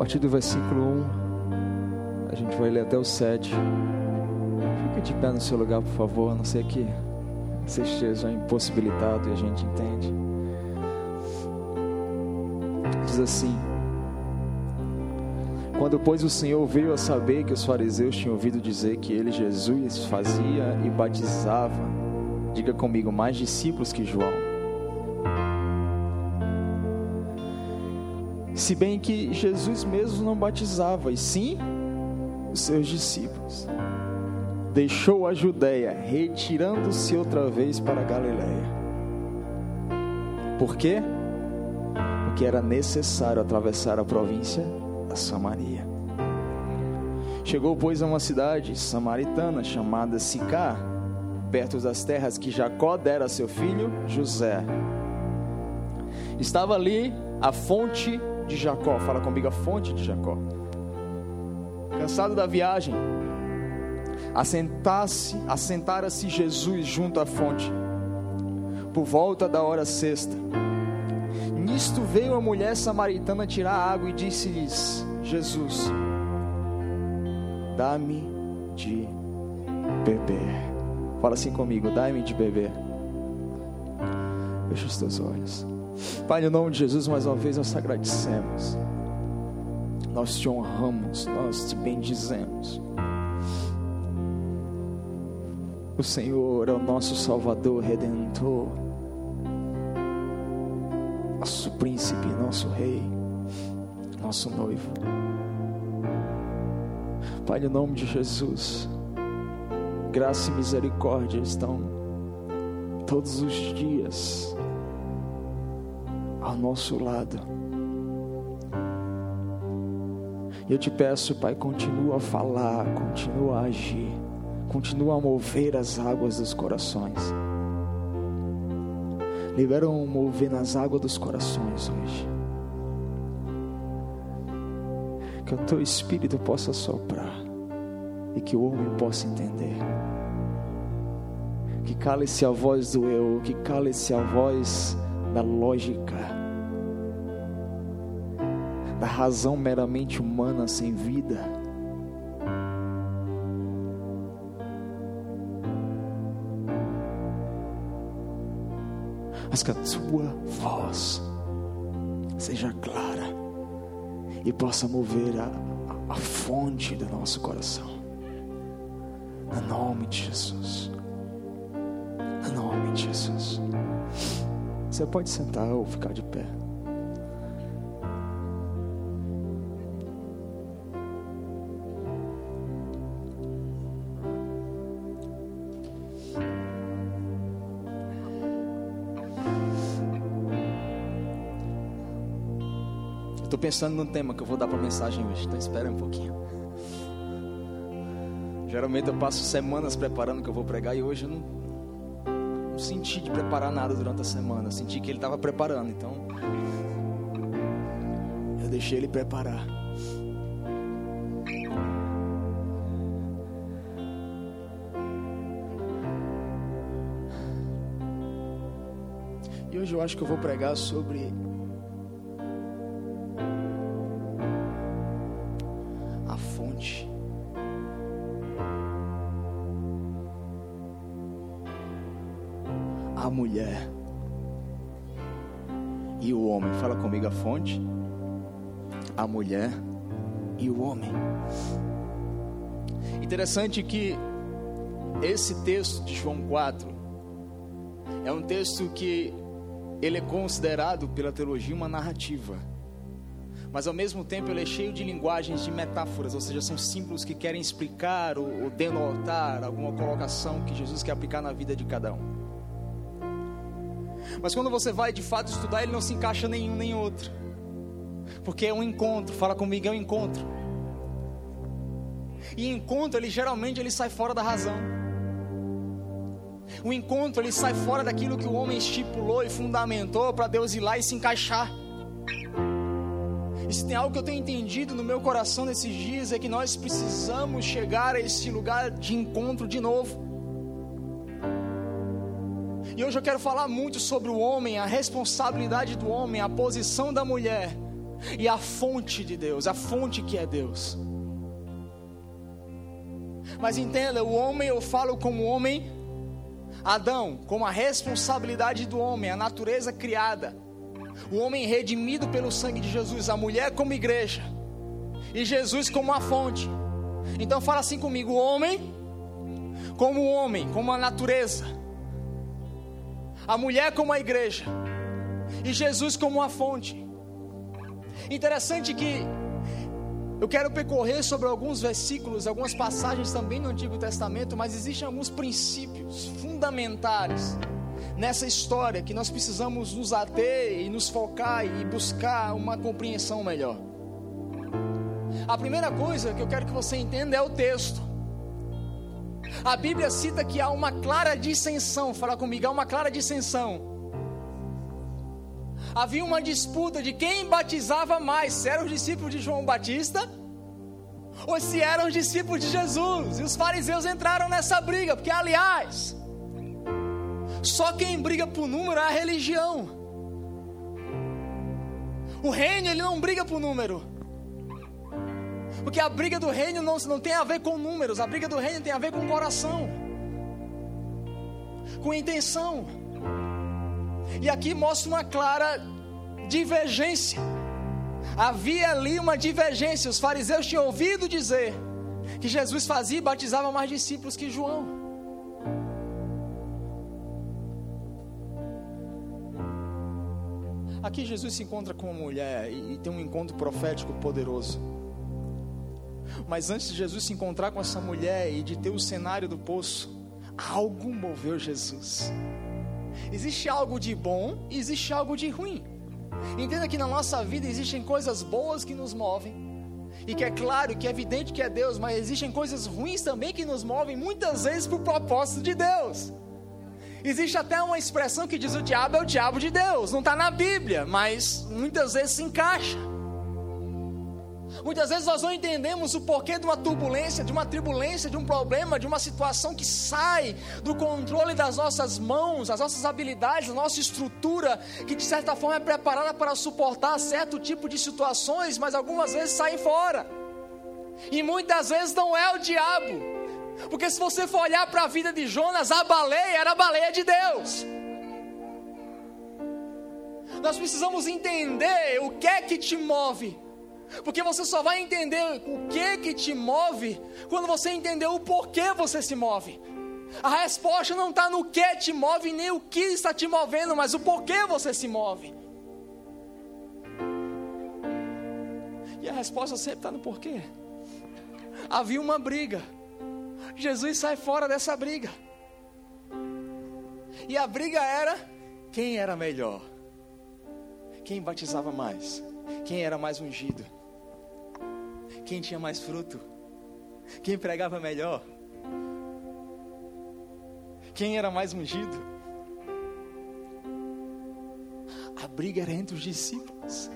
partir do versículo 1, a gente vai ler até o 7. Fica de pé no seu lugar, por favor, a não ser que você esteja impossibilitado e a gente entende. Diz assim: Quando, pois, o Senhor veio a saber que os fariseus tinham ouvido dizer que ele, Jesus, fazia e batizava, diga comigo, mais discípulos que João. Se bem que Jesus mesmo não batizava, e sim os seus discípulos. Deixou a Judéia, retirando-se outra vez para a Galiléia. Por quê? Porque era necessário atravessar a província da Samaria. Chegou, pois, a uma cidade samaritana chamada Sicá, perto das terras que Jacó dera a seu filho José. Estava ali a fonte de Jacó. Fala comigo, a fonte de Jacó. Cansado da viagem, assentasse, assentara-se Jesus junto à fonte, por volta da hora sexta. Nisto veio a mulher samaritana tirar água e disse-lhes: Jesus, dá-me de beber. Fala assim comigo, dá-me de beber. Fecha os teus olhos. Pai, no nome de Jesus, mais uma vez nós te agradecemos. Nós te honramos, nós te bendizemos. O Senhor é o nosso Salvador, Redentor, nosso príncipe, nosso rei, nosso noivo. Pai, no nome de Jesus, graça e misericórdia estão todos os dias ao nosso lado. Eu te peço, Pai, continua a falar, continua a agir, continua a mover as águas dos corações. Libera um mover nas águas dos corações hoje. Que o teu espírito possa soprar e que o homem possa entender. Que cale-se a voz do eu, que cale-se a voz da lógica da razão meramente humana sem vida. Mas que a tua voz seja clara e possa mover a, a, a fonte do nosso coração. No nome de Jesus. No nome de Jesus. Você pode sentar ou ficar de pé. Pensando no tema que eu vou dar para a mensagem hoje, então espera um pouquinho. Geralmente eu passo semanas preparando o que eu vou pregar e hoje eu não, não senti de preparar nada durante a semana. Senti que ele estava preparando, então eu deixei ele preparar. E hoje eu acho que eu vou pregar sobre fonte, a mulher e o homem. Interessante que esse texto de João 4 é um texto que ele é considerado pela teologia uma narrativa. Mas ao mesmo tempo ele é cheio de linguagens de metáforas, ou seja, são símbolos que querem explicar ou, ou denotar alguma colocação que Jesus quer aplicar na vida de cada um. Mas quando você vai de fato estudar, ele não se encaixa nenhum nem outro. Porque é um encontro, fala comigo, é um encontro. E encontro, ele geralmente ele sai fora da razão. O encontro, ele sai fora daquilo que o homem estipulou e fundamentou para Deus ir lá e se encaixar. E se tem algo que eu tenho entendido no meu coração nesses dias é que nós precisamos chegar a esse lugar de encontro de novo. E hoje eu quero falar muito sobre o homem, a responsabilidade do homem, a posição da mulher e a fonte de Deus, a fonte que é Deus. Mas entenda, o homem eu falo como homem Adão, como a responsabilidade do homem, a natureza criada. O homem redimido pelo sangue de Jesus, a mulher como igreja. E Jesus como a fonte. Então fala assim comigo, o homem como homem, como a natureza. A mulher como a igreja. E Jesus como a fonte. Interessante que eu quero percorrer sobre alguns versículos, algumas passagens também no Antigo Testamento, mas existem alguns princípios fundamentares nessa história que nós precisamos nos ater e nos focar e buscar uma compreensão melhor. A primeira coisa que eu quero que você entenda é o texto. A Bíblia cita que há uma clara dissensão, fala comigo, há uma clara dissensão havia uma disputa de quem batizava mais, se eram os discípulos de João Batista ou se eram os discípulos de Jesus. E os fariseus entraram nessa briga, porque aliás, só quem briga por número é a religião. O reino ele não briga por número. Porque a briga do reino não, não tem a ver com números, a briga do reino tem a ver com coração, com intenção. E aqui mostra uma clara divergência. Havia ali uma divergência. Os fariseus tinham ouvido dizer que Jesus fazia e batizava mais discípulos que João. Aqui Jesus se encontra com uma mulher e tem um encontro profético poderoso. Mas antes de Jesus se encontrar com essa mulher e de ter o cenário do poço, algo moveu Jesus. Existe algo de bom e existe algo de ruim. Entenda que na nossa vida existem coisas boas que nos movem. E que é claro, que é evidente que é Deus, mas existem coisas ruins também que nos movem, muitas vezes para o propósito de Deus. Existe até uma expressão que diz o diabo é o diabo de Deus. Não está na Bíblia, mas muitas vezes se encaixa. Muitas vezes nós não entendemos o porquê de uma turbulência, de uma turbulência, de um problema, de uma situação que sai do controle das nossas mãos, das nossas habilidades, da nossa estrutura, que de certa forma é preparada para suportar certo tipo de situações, mas algumas vezes saem fora. E muitas vezes não é o diabo. Porque se você for olhar para a vida de Jonas, a baleia era a baleia de Deus. Nós precisamos entender o que é que te move porque você só vai entender o que que te move quando você entender o porquê você se move. A resposta não está no que te move, nem o que está te movendo, mas o porquê você se move. E a resposta sempre está no porquê. Havia uma briga. Jesus sai fora dessa briga. E a briga era quem era melhor, quem batizava mais, quem era mais ungido. Quem tinha mais fruto? Quem pregava melhor? Quem era mais ungido? A briga era entre os discípulos.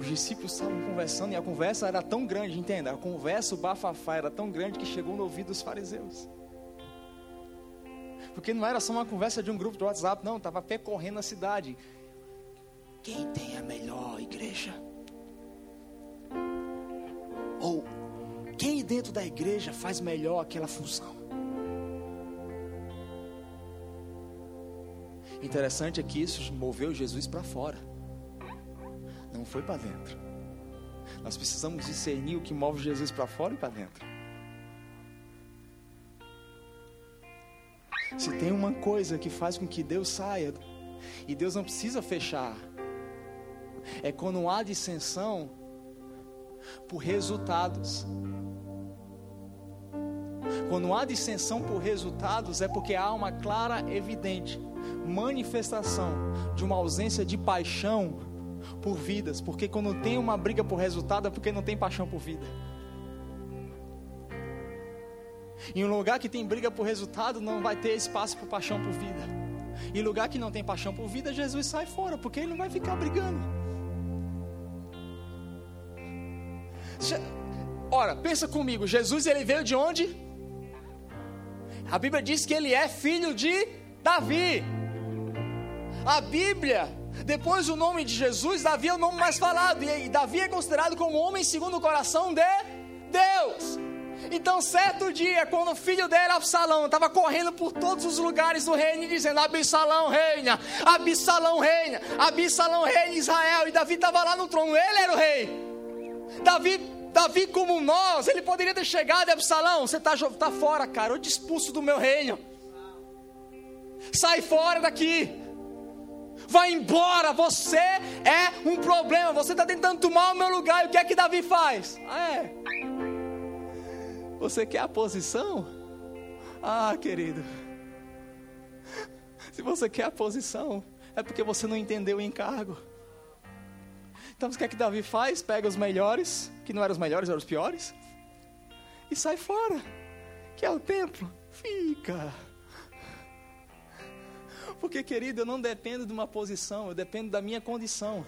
Os discípulos estavam conversando e a conversa era tão grande, entenda? A conversa, o bafafá era tão grande que chegou no ouvido dos fariseus. Porque não era só uma conversa de um grupo de WhatsApp, não, estava percorrendo a cidade. Quem tem a melhor igreja? Ou quem dentro da igreja faz melhor aquela função? Interessante é que isso moveu Jesus para fora, não foi para dentro. Nós precisamos discernir o que move Jesus para fora e para dentro. Se tem uma coisa que faz com que Deus saia, e Deus não precisa fechar, é quando há dissensão por resultados. Quando há dissensão por resultados, é porque há uma clara, evidente manifestação de uma ausência de paixão por vidas. Porque quando tem uma briga por resultado, é porque não tem paixão por vida. Em um lugar que tem briga por resultado, não vai ter espaço para paixão por vida. Em lugar que não tem paixão por vida, Jesus sai fora, porque ele não vai ficar brigando. Ora, pensa comigo, Jesus ele veio de onde? A Bíblia diz que ele é filho de Davi. A Bíblia Depois do nome de Jesus, Davi é o nome mais falado. E Davi é considerado como homem segundo o coração de Deus. Então, certo dia, quando o filho dele, Absalão, estava correndo por todos os lugares do reino, dizendo: Absalão reina, Absalão reina, Absalão reina Israel. E Davi estava lá no trono, ele era o rei. Davi, Davi como nós, ele poderia ter chegado e Absalão, você está tá fora, cara, eu te expulso do meu reino. Sai fora daqui. Vai embora, você é um problema. Você está tentando tomar o meu lugar. E o que é que Davi faz? Ah, é. Você quer a posição? Ah, querido. Se você quer a posição, é porque você não entendeu o encargo. Então, o que é que Davi faz? Pega os melhores, que não eram os melhores, eram os piores, e sai fora, que é o templo. Fica. Porque, querido, eu não dependo de uma posição, eu dependo da minha condição.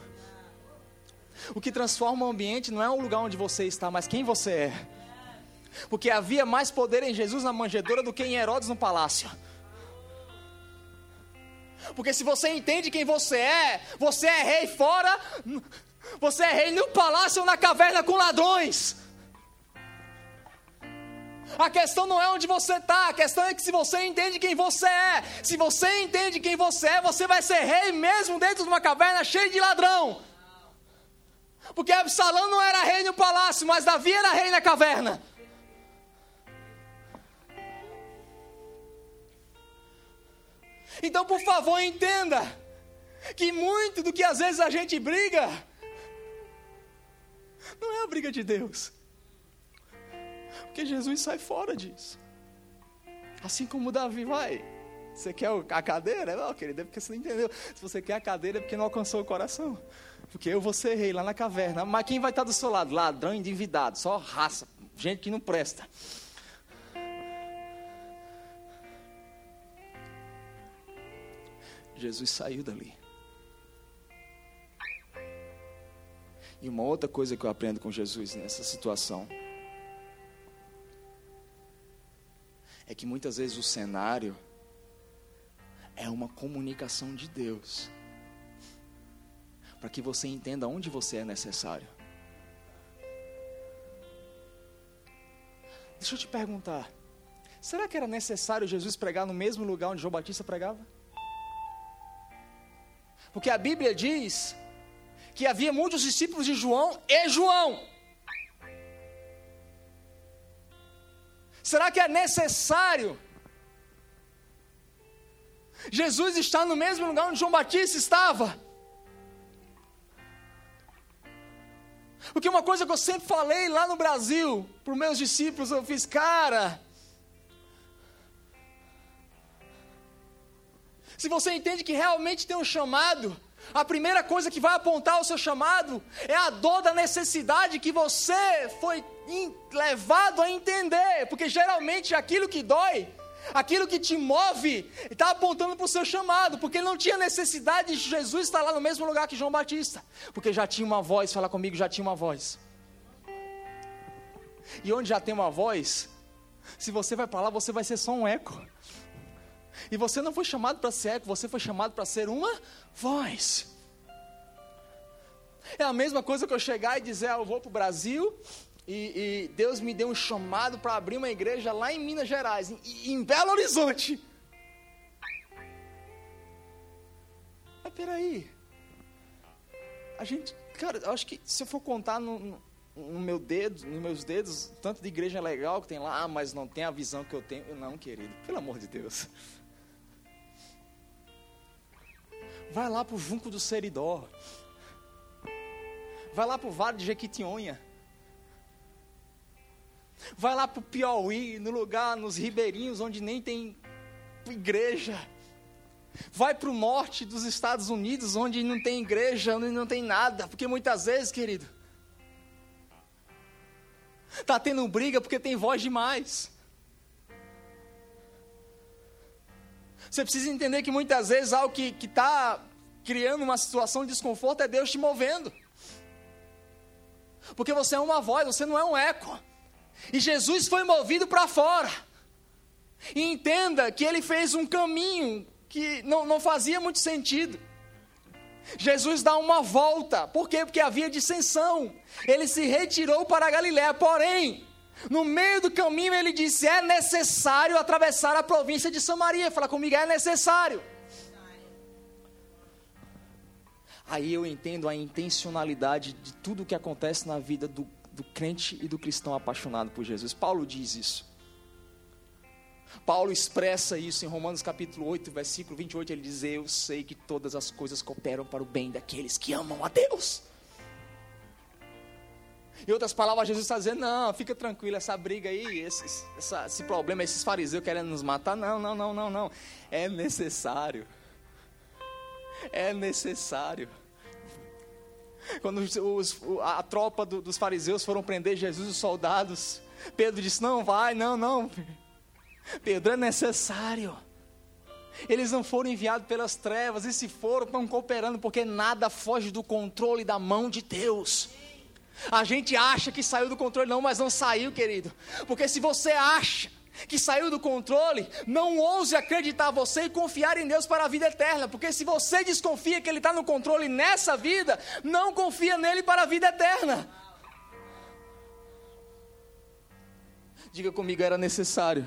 O que transforma o ambiente não é o lugar onde você está, mas quem você é. Porque havia mais poder em Jesus na manjedoura do que em Herodes no palácio. Porque se você entende quem você é, você é rei fora, você é rei no palácio ou na caverna com ladrões. A questão não é onde você está, a questão é que se você entende quem você é, se você entende quem você é, você vai ser rei mesmo dentro de uma caverna cheia de ladrão. Porque Absalão não era rei no palácio, mas Davi era rei na caverna. Então, por favor, entenda que muito do que às vezes a gente briga não é a briga de Deus. Porque Jesus sai fora disso. Assim como Davi vai. Você quer a cadeira? Não, querido, é porque você não entendeu. Se você quer a cadeira é porque não alcançou o coração. Porque eu vou ser rei lá na caverna. Mas quem vai estar do seu lado? Ladrão endividado, só raça, gente que não presta. Jesus saiu dali. E uma outra coisa que eu aprendo com Jesus nessa situação é que muitas vezes o cenário é uma comunicação de Deus para que você entenda onde você é necessário. Deixa eu te perguntar: será que era necessário Jesus pregar no mesmo lugar onde João Batista pregava? Porque a Bíblia diz que havia muitos discípulos de João e João. Será que é necessário Jesus estar no mesmo lugar onde João Batista estava? Porque uma coisa que eu sempre falei lá no Brasil, para os meus discípulos, eu fiz, cara, Se você entende que realmente tem um chamado, a primeira coisa que vai apontar o seu chamado é a dor da necessidade que você foi levado a entender, porque geralmente aquilo que dói, aquilo que te move, está apontando para o seu chamado, porque não tinha necessidade de Jesus estar lá no mesmo lugar que João Batista, porque já tinha uma voz, fala comigo, já tinha uma voz. E onde já tem uma voz, se você vai para lá, você vai ser só um eco. E você não foi chamado para ser eco, você foi chamado para ser uma voz. É a mesma coisa que eu chegar e dizer, ah, eu vou para o Brasil e, e, Deus me deu um chamado para abrir uma igreja lá em Minas Gerais, em, em Belo Horizonte. Mas peraí, a gente, cara, eu acho que se eu for contar no, no, meu dedo, nos meus dedos, tanto de igreja legal que tem lá, mas não tem a visão que eu tenho. Não, querido, pelo amor de Deus. Vai lá para o Junco do Seridó. Vai lá para o Vale de Jequitinhonha. Vai lá para o Piauí, no lugar, nos ribeirinhos, onde nem tem igreja. Vai para o norte dos Estados Unidos, onde não tem igreja, onde não tem nada. Porque muitas vezes, querido, está tendo briga porque tem voz demais. Você precisa entender que muitas vezes algo que está criando uma situação de desconforto é Deus te movendo. Porque você é uma voz, você não é um eco. E Jesus foi movido para fora. E entenda que ele fez um caminho que não, não fazia muito sentido. Jesus dá uma volta. Por quê? Porque havia dissensão. Ele se retirou para a Galiléia. Porém, no meio do caminho ele disse: é necessário atravessar a província de Samaria. Fala comigo, é necessário. Aí eu entendo a intencionalidade de tudo o que acontece na vida do, do crente e do cristão apaixonado por Jesus. Paulo diz isso. Paulo expressa isso em Romanos capítulo 8, versículo 28, ele diz: Eu sei que todas as coisas cooperam para o bem daqueles que amam a Deus. Em outras palavras, Jesus está dizendo: Não, fica tranquilo, essa briga aí, esse, essa, esse problema, esses fariseus querendo nos matar, não, não, não, não, não. É necessário. É necessário. Quando os, a tropa do, dos fariseus foram prender Jesus, os soldados, Pedro disse: Não vai, não, não. Pedro, é necessário. Eles não foram enviados pelas trevas, e se foram, estão cooperando, porque nada foge do controle da mão de Deus. A gente acha que saiu do controle, não, mas não saiu, querido. Porque se você acha que saiu do controle, não ouse acreditar você e confiar em Deus para a vida eterna. Porque se você desconfia que Ele está no controle nessa vida, não confia nele para a vida eterna. Diga comigo, era necessário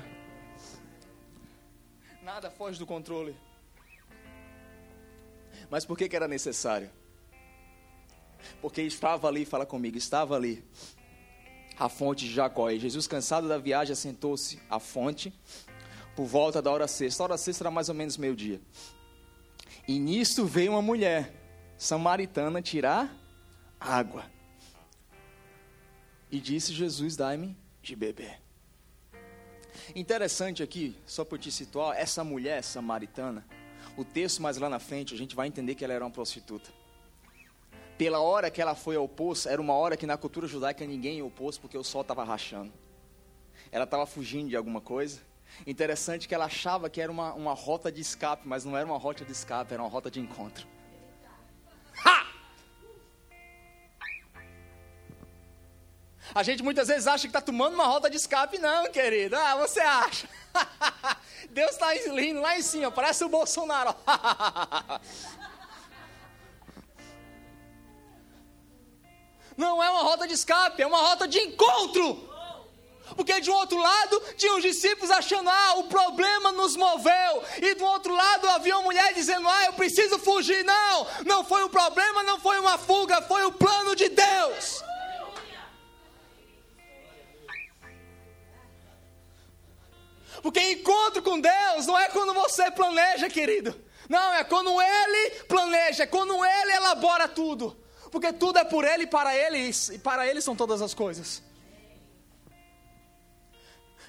nada foge do controle. Mas por que, que era necessário? Porque estava ali, fala comigo, estava ali a fonte de Jacó. E Jesus, cansado da viagem, assentou-se à fonte por volta da hora sexta. A hora sexta era mais ou menos meio-dia. E nisto veio uma mulher samaritana tirar água. E disse Jesus: Dai-me de beber. Interessante aqui, só por te situar, essa mulher samaritana, o texto mais lá na frente, a gente vai entender que ela era uma prostituta. Pela hora que ela foi ao poço, era uma hora que na cultura judaica ninguém ia ao poço porque o sol estava rachando. Ela estava fugindo de alguma coisa. Interessante que ela achava que era uma, uma rota de escape, mas não era uma rota de escape, era uma rota de encontro. A gente muitas vezes acha que está tomando uma rota de escape, não, querido. Ah, você acha? Deus está lindo lá em cima, parece o Bolsonaro. Não é uma rota de escape, é uma rota de encontro. Porque de um outro lado tinha os discípulos achando, ah, o problema nos moveu. E do outro lado havia uma mulher dizendo, ah, eu preciso fugir. Não, não foi o problema, não foi uma fuga, foi o plano de Deus. Porque encontro com Deus não é quando você planeja, querido. Não, é quando Ele planeja, é quando Ele elabora tudo. Porque tudo é por Ele e para Ele, e para Ele são todas as coisas.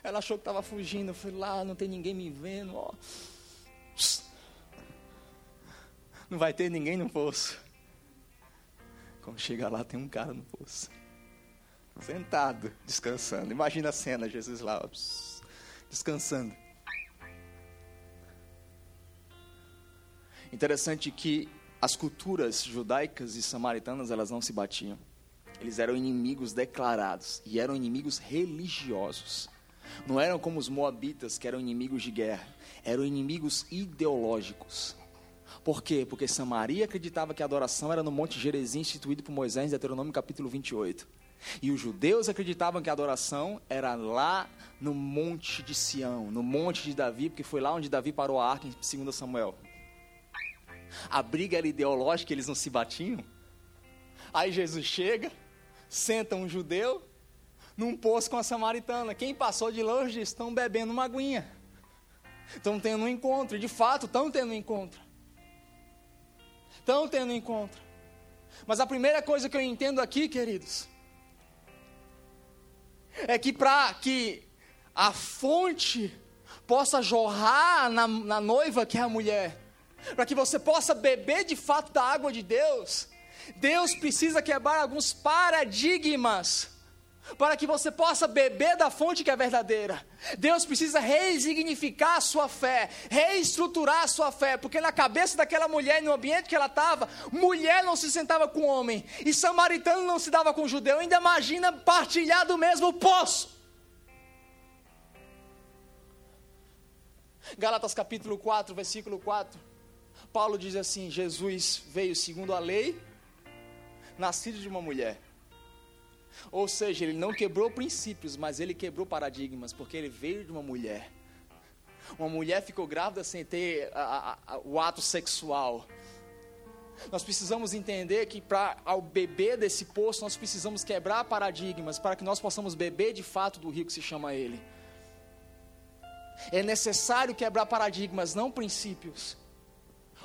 Ela achou que estava fugindo, eu fui lá, não tem ninguém me vendo, ó. Não vai ter ninguém no poço. Quando chega lá, tem um cara no poço. Sentado, descansando. Imagina a cena, Jesus lá. Ó descansando. Interessante que as culturas judaicas e samaritanas elas não se batiam. Eles eram inimigos declarados e eram inimigos religiosos. Não eram como os moabitas que eram inimigos de guerra, eram inimigos ideológicos. Por quê? Porque Samaria acreditava que a adoração era no Monte Gerizim instituído por Moisés em Deuteronômio capítulo 28. E os judeus acreditavam que a adoração era lá no monte de Sião, no monte de Davi, porque foi lá onde Davi parou a arca em 2 Samuel. A briga era ideológica, eles não se batiam. Aí Jesus chega, senta um judeu num poço com a samaritana. Quem passou de longe estão bebendo uma aguinha. Estão tendo um encontro. De fato, estão tendo um encontro. Estão tendo um encontro. Mas a primeira coisa que eu entendo aqui, queridos, é que para que a fonte possa jorrar na, na noiva que é a mulher, para que você possa beber de fato da água de Deus, Deus precisa quebrar alguns paradigmas para que você possa beber da fonte que é verdadeira. Deus precisa resignificar a sua fé, reestruturar a sua fé, porque na cabeça daquela mulher, no ambiente que ela estava, mulher não se sentava com homem, e samaritano não se dava com judeu. Ainda imagina partilhar do mesmo poço. Galatas capítulo 4, versículo 4. Paulo diz assim: Jesus veio segundo a lei, nascido de uma mulher. Ou seja, ele não quebrou princípios, mas ele quebrou paradigmas, porque ele veio de uma mulher. Uma mulher ficou grávida sem ter a, a, a, o ato sexual. Nós precisamos entender que para ao beber desse poço, nós precisamos quebrar paradigmas para que nós possamos beber de fato do rio que se chama Ele. É necessário quebrar paradigmas, não princípios.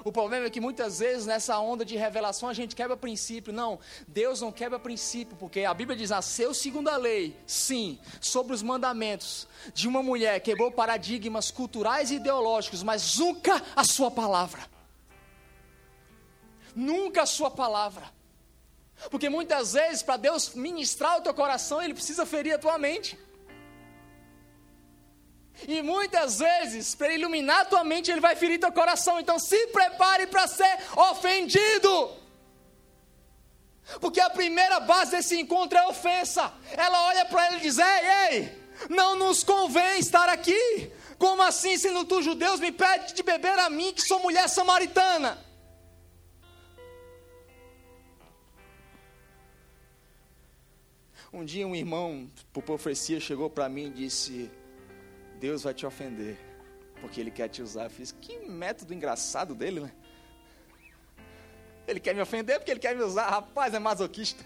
O problema é que muitas vezes nessa onda de revelação a gente quebra princípio. Não, Deus não quebra princípio, porque a Bíblia diz: nasceu segundo a lei, sim, sobre os mandamentos de uma mulher, quebrou paradigmas culturais e ideológicos, mas nunca a sua palavra. Nunca a sua palavra. Porque muitas vezes, para Deus ministrar o teu coração, Ele precisa ferir a tua mente. E muitas vezes, para iluminar a tua mente, ele vai ferir teu coração. Então se prepare para ser ofendido. Porque a primeira base desse encontro é ofensa. Ela olha para ele e diz: Ei, ei, não nos convém estar aqui. Como assim, sendo tu judeus, me pede de beber a mim, que sou mulher samaritana? Um dia um irmão, por profecia, chegou para mim e disse: Deus vai te ofender, porque Ele quer te usar. Eu fiz, que método engraçado dele, né? Ele quer me ofender porque ele quer me usar. Rapaz, é masoquista.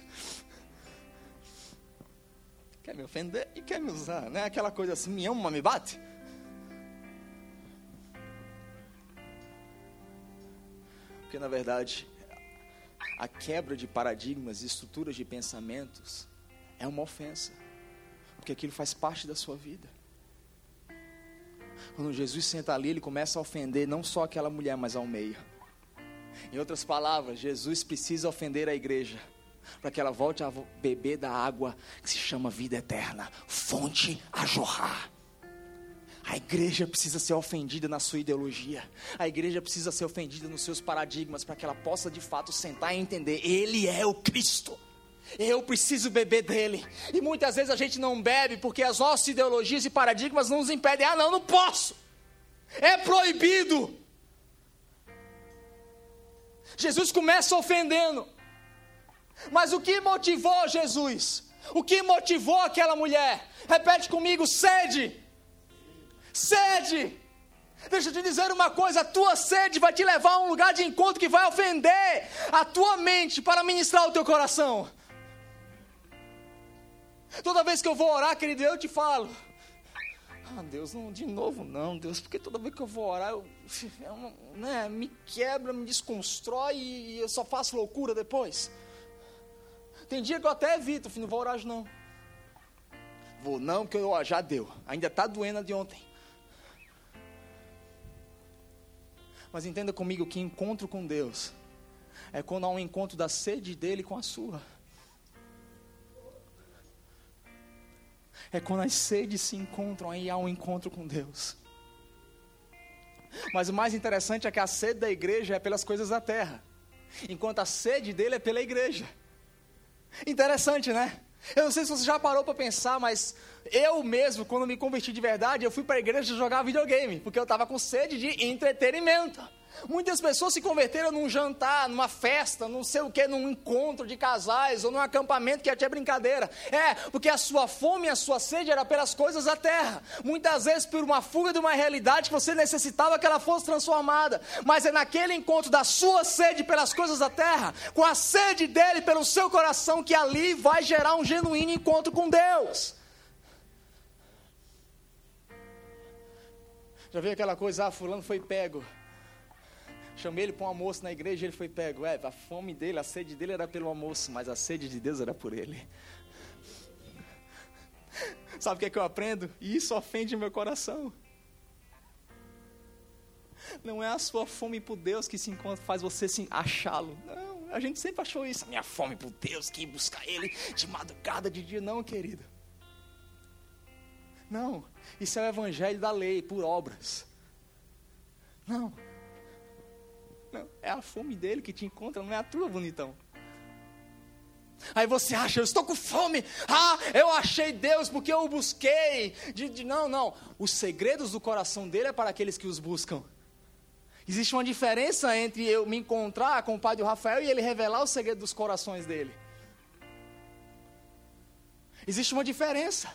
Quer me ofender e quer me usar, né? Aquela coisa assim, me ama, me bate. Porque na verdade, a quebra de paradigmas e estruturas de pensamentos é uma ofensa. Porque aquilo faz parte da sua vida. Quando Jesus senta ali, ele começa a ofender não só aquela mulher, mas ao meio. Em outras palavras, Jesus precisa ofender a igreja para que ela volte a beber da água que se chama vida eterna, fonte a jorrar. A igreja precisa ser ofendida na sua ideologia. A igreja precisa ser ofendida nos seus paradigmas para que ela possa de fato sentar e entender: Ele é o Cristo. Eu preciso beber dele. E muitas vezes a gente não bebe porque as nossas ideologias e paradigmas não nos impedem. Ah, não, não posso. É proibido. Jesus começa ofendendo. Mas o que motivou Jesus? O que motivou aquela mulher? Repete comigo: sede. Sede. Deixa eu te dizer uma coisa: a tua sede vai te levar a um lugar de encontro que vai ofender a tua mente para ministrar o teu coração. Toda vez que eu vou orar, querido, eu te falo. Ah, Deus, não, de novo não, Deus, porque toda vez que eu vou orar, eu, é uma, né, me quebra, me desconstrói e eu só faço loucura depois. Tem dia que eu até evito, filho, não vou orar hoje não. Vou não, porque eu, já deu, ainda está doendo a de ontem. Mas entenda comigo que encontro com Deus é quando há um encontro da sede dele com a sua. É quando as sedes se encontram, aí há um encontro com Deus. Mas o mais interessante é que a sede da igreja é pelas coisas da terra, enquanto a sede dele é pela igreja. Interessante, né? Eu não sei se você já parou para pensar, mas eu mesmo, quando me converti de verdade, eu fui para a igreja jogar videogame, porque eu estava com sede de entretenimento. Muitas pessoas se converteram num jantar, numa festa, não sei o que, num encontro de casais ou num acampamento que até é brincadeira. É, porque a sua fome e a sua sede era pelas coisas da terra. Muitas vezes por uma fuga de uma realidade que você necessitava que ela fosse transformada. Mas é naquele encontro da sua sede pelas coisas da terra, com a sede dele pelo seu coração, que ali vai gerar um genuíno encontro com Deus. Já viu aquela coisa, ah, fulano foi pego. Chamei ele para um almoço na igreja e ele foi pego. É, a fome dele, a sede dele era pelo almoço, mas a sede de Deus era por ele. Sabe o que é que eu aprendo? E isso ofende meu coração. Não é a sua fome por Deus que se encontra, faz você se achá-lo. Não, a gente sempre achou isso. A minha fome por Deus, que buscar Ele de madrugada, de dia. Não, querido. Não, isso é o evangelho da lei, por obras. Não. É a fome dele que te encontra, não é a tua, bonitão. Aí você acha, eu estou com fome. Ah, eu achei Deus porque eu o busquei. De, de, não, não. Os segredos do coração dele é para aqueles que os buscam. Existe uma diferença entre eu me encontrar com o do Rafael e ele revelar o segredo dos corações dele. Existe uma diferença.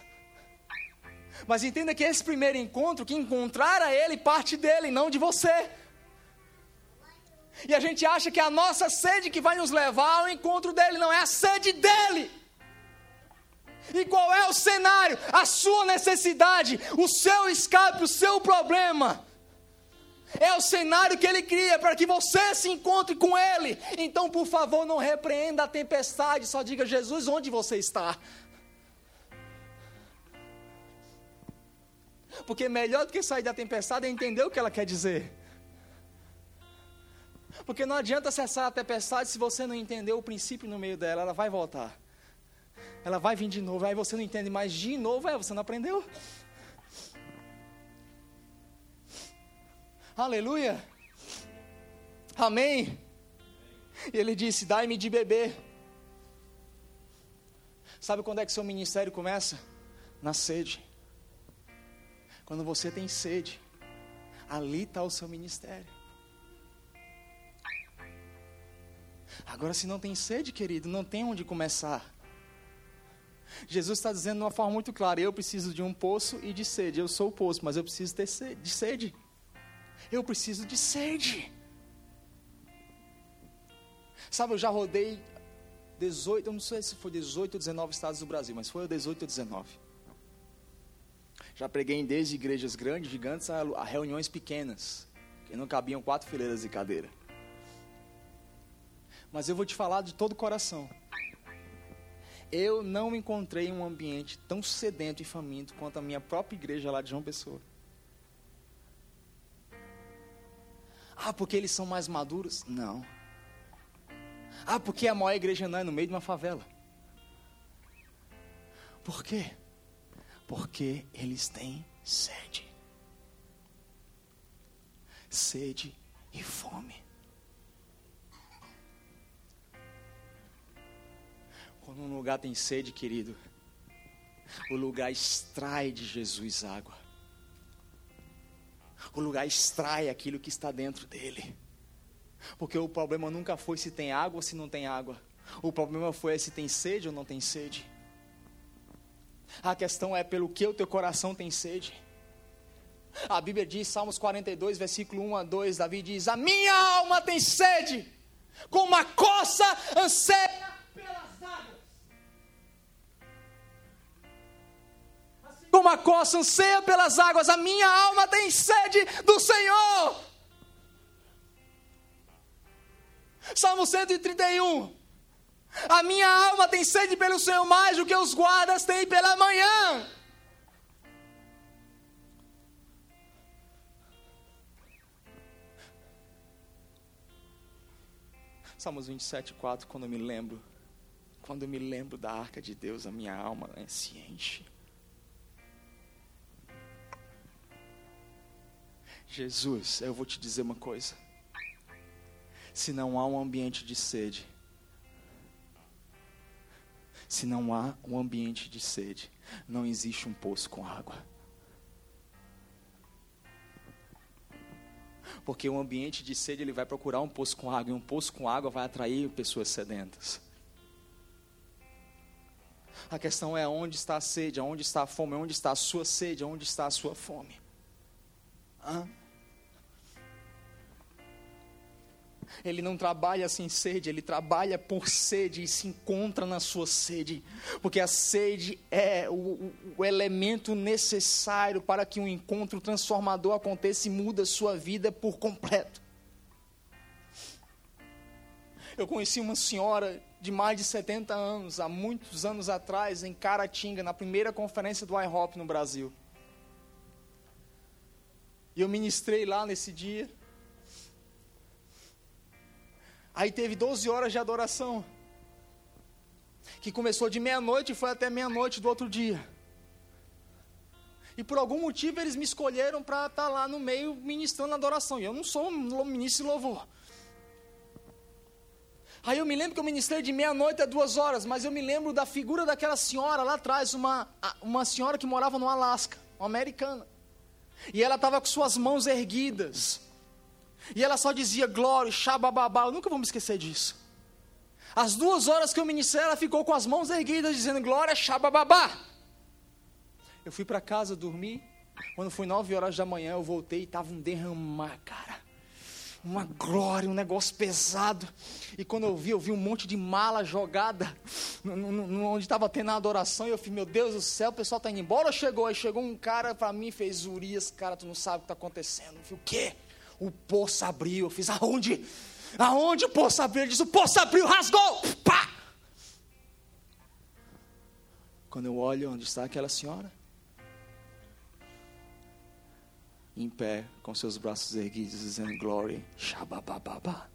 Mas entenda que esse primeiro encontro, que encontrar a ele, parte dele, não de você. E a gente acha que é a nossa sede que vai nos levar ao encontro dele, não é a sede dele. E qual é o cenário? A sua necessidade, o seu escape, o seu problema. É o cenário que ele cria para que você se encontre com ele. Então, por favor, não repreenda a tempestade, só diga: Jesus, onde você está? Porque melhor do que sair da tempestade é entender o que ela quer dizer. Porque não adianta cessar a tempestade se você não entender o princípio no meio dela, ela vai voltar. Ela vai vir de novo, aí você não entende mais de novo, é, você não aprendeu. Aleluia. Amém. E ele disse: Dai-me de beber. Sabe quando é que seu ministério começa? Na sede. Quando você tem sede, ali está o seu ministério. Agora, se não tem sede, querido, não tem onde começar. Jesus está dizendo de uma forma muito clara: eu preciso de um poço e de sede. Eu sou o poço, mas eu preciso ter sede, de sede. Eu preciso de sede. Sabe, eu já rodei 18, eu não sei se foi 18 ou 19 estados do Brasil, mas foi 18 ou 19. Já preguei em desde igrejas grandes, gigantes, a reuniões pequenas, que não cabiam quatro fileiras de cadeira. Mas eu vou te falar de todo o coração. Eu não encontrei um ambiente tão sedento e faminto quanto a minha própria igreja lá de João Pessoa. Ah, porque eles são mais maduros? Não. Ah, porque a maior igreja não é no meio de uma favela. Por quê? Porque eles têm sede. Sede e fome. Quando um lugar tem sede, querido, o lugar extrai de Jesus água. O lugar extrai aquilo que está dentro dele. Porque o problema nunca foi se tem água ou se não tem água. O problema foi se tem sede ou não tem sede. A questão é pelo que o teu coração tem sede. A Bíblia diz, Salmos 42, versículo 1 a 2, Davi diz: A minha alma tem sede, como uma coça anseia Assim como a coça anseia pelas águas, a minha alma tem sede do Senhor. Salmo 131. A minha alma tem sede pelo Senhor mais do que os guardas têm pela manhã. Salmos 27, 4, quando eu me lembro, quando eu me lembro da arca de Deus, a minha alma se enche. Jesus, eu vou te dizer uma coisa. Se não há um ambiente de sede, se não há um ambiente de sede, não existe um poço com água. Porque o ambiente de sede ele vai procurar um poço com água, e um poço com água vai atrair pessoas sedentas. A questão é onde está a sede, onde está a fome, onde está a sua sede, onde está a sua fome. Hã? Ele não trabalha sem sede, ele trabalha por sede e se encontra na sua sede, porque a sede é o, o elemento necessário para que um encontro transformador aconteça e muda a sua vida por completo. Eu conheci uma senhora de mais de 70 anos, há muitos anos atrás, em Caratinga, na primeira conferência do IHOP no Brasil. E eu ministrei lá nesse dia. Aí teve 12 horas de adoração. Que começou de meia-noite e foi até meia-noite do outro dia. E por algum motivo eles me escolheram para estar tá lá no meio ministrando adoração. E eu não sou um ministro de louvor. Aí eu me lembro que eu ministrei de meia-noite a duas horas, mas eu me lembro da figura daquela senhora lá atrás, uma, uma senhora que morava no Alasca, uma americana. E ela estava com suas mãos erguidas. E ela só dizia glória, xabababá. Eu nunca vou me esquecer disso. As duas horas que eu ministrei, ela ficou com as mãos erguidas, dizendo glória, xabababá. Eu fui para casa dormir. Quando foi nove horas da manhã, eu voltei e estava um derramar, cara uma glória, um negócio pesado. E quando eu vi, eu vi um monte de mala jogada no, no, no, onde estava tendo a adoração. E eu falei, meu Deus do céu, o pessoal está indo embora. Chegou, aí chegou um cara para mim e fez, Urias, cara, tu não sabe o que está acontecendo. Eu falei, o quê? O poço abriu. Eu fiz, aonde? Aonde o poço abriu? Ele disse, o poço abriu, rasgou. Pá! Quando eu olho onde está aquela senhora, em pé, com seus braços erguidos, dizendo glória, shababababa.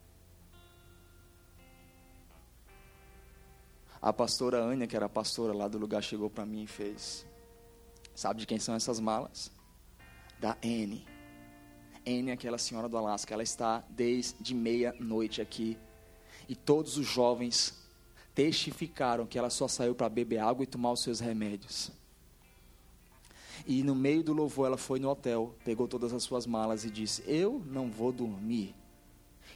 A pastora Ania, que era a pastora lá do lugar, chegou para mim e fez: Sabe de quem são essas malas? Da Anne. Anne, aquela senhora do Alasca, ela está desde meia-noite aqui. E todos os jovens testificaram que ela só saiu para beber água e tomar os seus remédios. E no meio do louvor, ela foi no hotel, pegou todas as suas malas e disse: Eu não vou dormir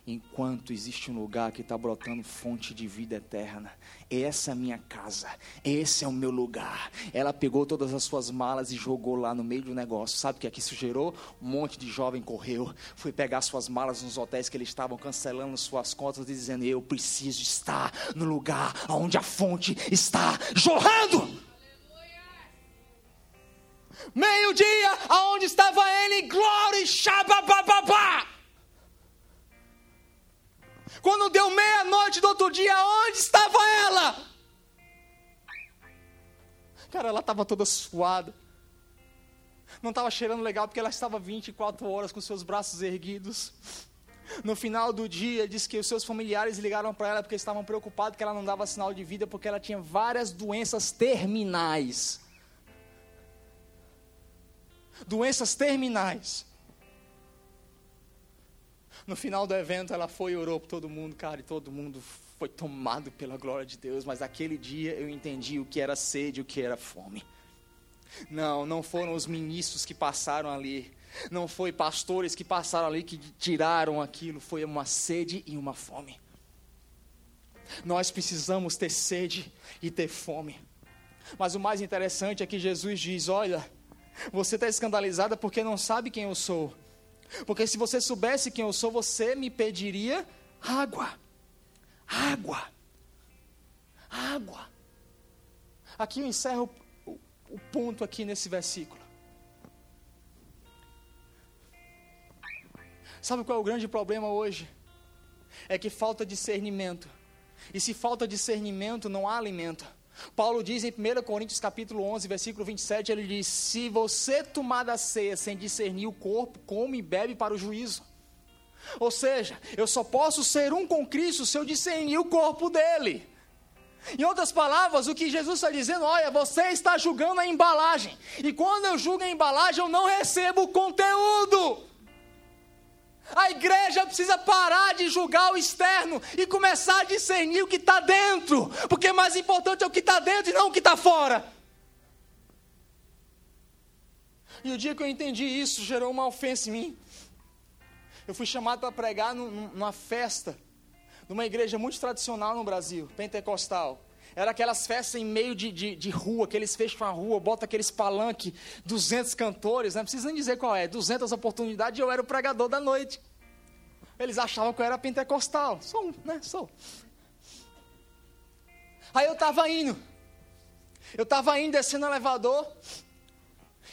enquanto existe um lugar que está brotando fonte de vida eterna. Essa é a minha casa, esse é o meu lugar. Ela pegou todas as suas malas e jogou lá no meio do negócio. Sabe o que aqui isso gerou? Um monte de jovem correu, foi pegar suas malas nos hotéis que eles estavam cancelando suas contas, dizendo: Eu preciso estar no lugar onde a fonte está jorrando. Meio-dia, aonde estava ele? Glória e xababababá. Quando deu meia-noite do outro dia, onde estava ela? Cara, ela estava toda suada. Não estava cheirando legal porque ela estava 24 horas com seus braços erguidos. No final do dia, disse que os seus familiares ligaram para ela porque estavam preocupados que ela não dava sinal de vida porque ela tinha várias doenças terminais doenças terminais. No final do evento, ela foi e orou para todo mundo, cara, e todo mundo foi tomado pela glória de Deus. Mas aquele dia eu entendi o que era sede e o que era fome. Não, não foram os ministros que passaram ali. Não foi pastores que passaram ali que tiraram aquilo. Foi uma sede e uma fome. Nós precisamos ter sede e ter fome. Mas o mais interessante é que Jesus diz: Olha, você está escandalizada porque não sabe quem eu sou. Porque se você soubesse quem eu sou, você me pediria água. Água. Água. Aqui eu encerro o, ponto aqui nesse versículo. Sabe qual é o grande problema hoje? É que falta discernimento. E se falta discernimento, não há alimento. Paulo diz em 1 Coríntios capítulo 11, versículo 27, ele diz: "Se você tomar da ceia sem discernir o corpo, come e bebe para o juízo." Ou seja, eu só posso ser um com Cristo se eu discernir o corpo dele. Em outras palavras, o que Jesus está dizendo, olha, você está julgando a embalagem. E quando eu julgo a embalagem, eu não recebo o conteúdo. A igreja precisa parar de julgar o externo e começar a discernir o que está dentro, porque mais importante é o que está dentro e não o que está fora. E o dia que eu entendi isso gerou uma ofensa em mim. Eu fui chamado para pregar numa festa, numa igreja muito tradicional no Brasil, pentecostal. Era aquelas festas em meio de, de, de rua, que eles fecham a rua, botam aqueles palanque, 200 cantores, né? não precisa nem dizer qual é, 200 oportunidades eu era o pregador da noite. Eles achavam que eu era pentecostal. Sou um, né? Sou. Aí eu estava indo. Eu estava indo, descendo o elevador.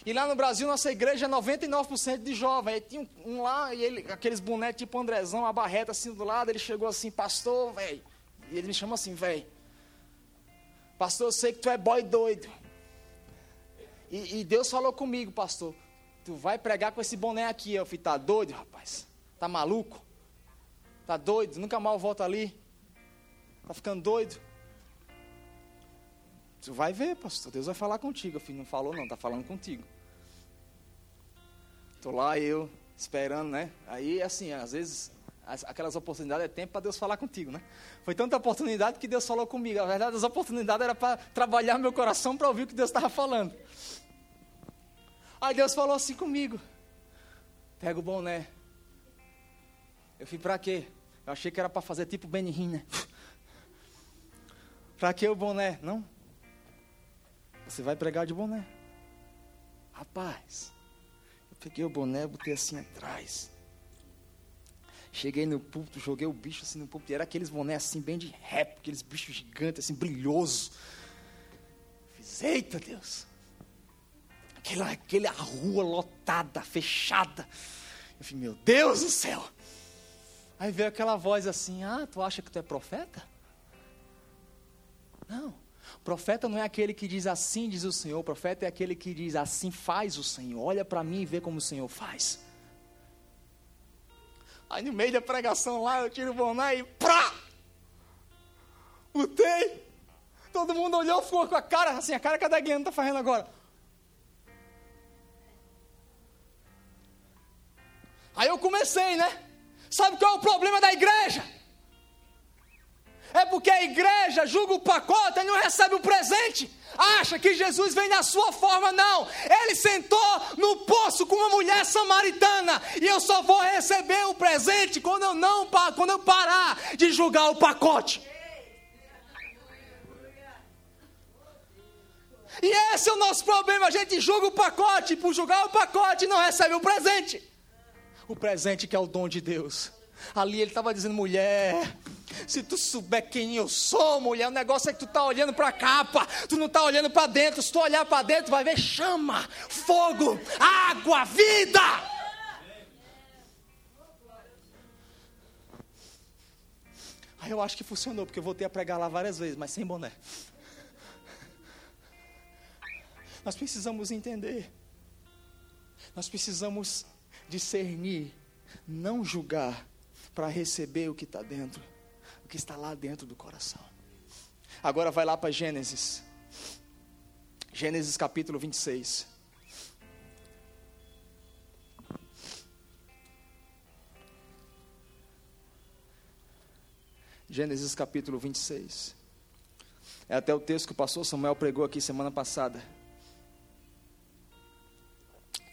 E lá no Brasil, nossa igreja é 99% de jovem. Aí tinha um, lá, e ele, aqueles bonecos tipo Andrezão, a barreta assim do lado. Ele chegou assim, pastor, velho. E ele me chamou assim, velho. Pastor, eu sei que tu é boy doido. E, e, Deus falou comigo, pastor. Tu vai pregar com esse boné aqui. Eu falei, tá doido, rapaz? Tá maluco? Tá doido? Nunca mal volta ali. Tá ficando doido? Tu vai ver, pastor. Deus vai falar contigo. Eu falei, não falou não, tá falando contigo. Tô lá eu, esperando, né? Aí, assim, às vezes aquelas oportunidades é tempo para Deus falar contigo, né? Foi tanta oportunidade que Deus falou comigo. Na verdade, as oportunidades era para trabalhar meu coração para ouvir o que Deus estava falando. Aí Deus falou assim comigo: pega o boné. Eu fui para quê? Eu achei que era para fazer tipo Benny Hinn, né? para que o boné? Não. Você vai pregar de boné. Rapaz, eu peguei o boné, botei assim atrás. Cheguei no púlpito, joguei o bicho assim no púlpito. E era aqueles boné assim, bem de rap, aqueles bichos gigantes, assim, brilhoso. Fiz, eita Deus. Aquela, aquela rua lotada, fechada. Eu falei, meu Deus do céu. Aí veio aquela voz assim: Ah, tu acha que tu é profeta? Não. Profeta não é aquele que diz assim, diz o Senhor. Profeta é aquele que diz assim, faz o Senhor. Olha para mim e vê como o Senhor faz. Aí no meio da pregação lá, eu tiro o boné e prá! Botei. Todo mundo olhou, ficou com a cara assim, a cara que a Daguiana está fazendo agora. Aí eu comecei, né? Sabe qual é o problema da igreja? É porque a igreja julga o pacote e não recebe o presente. Acha que Jesus vem na sua forma, não. Ele sentou no poço com uma mulher samaritana. E eu só vou receber o presente quando eu não quando eu parar de julgar o pacote. E esse é o nosso problema. A gente julga o pacote, por julgar o pacote não recebe o presente. O presente que é o dom de Deus. Ali ele estava dizendo, mulher, se tu souber quem eu sou, mulher, o negócio é que tu está olhando para a capa, tu não está olhando para dentro. Se tu olhar para dentro, vai ver chama, fogo, água, vida. Aí eu acho que funcionou, porque eu voltei a pregar lá várias vezes, mas sem boné. Nós precisamos entender. Nós precisamos discernir, não julgar, para receber o que está dentro, o que está lá dentro do coração. Agora vai lá para Gênesis. Gênesis capítulo 26. Gênesis capítulo 26. É até o texto que o pastor Samuel pregou aqui semana passada.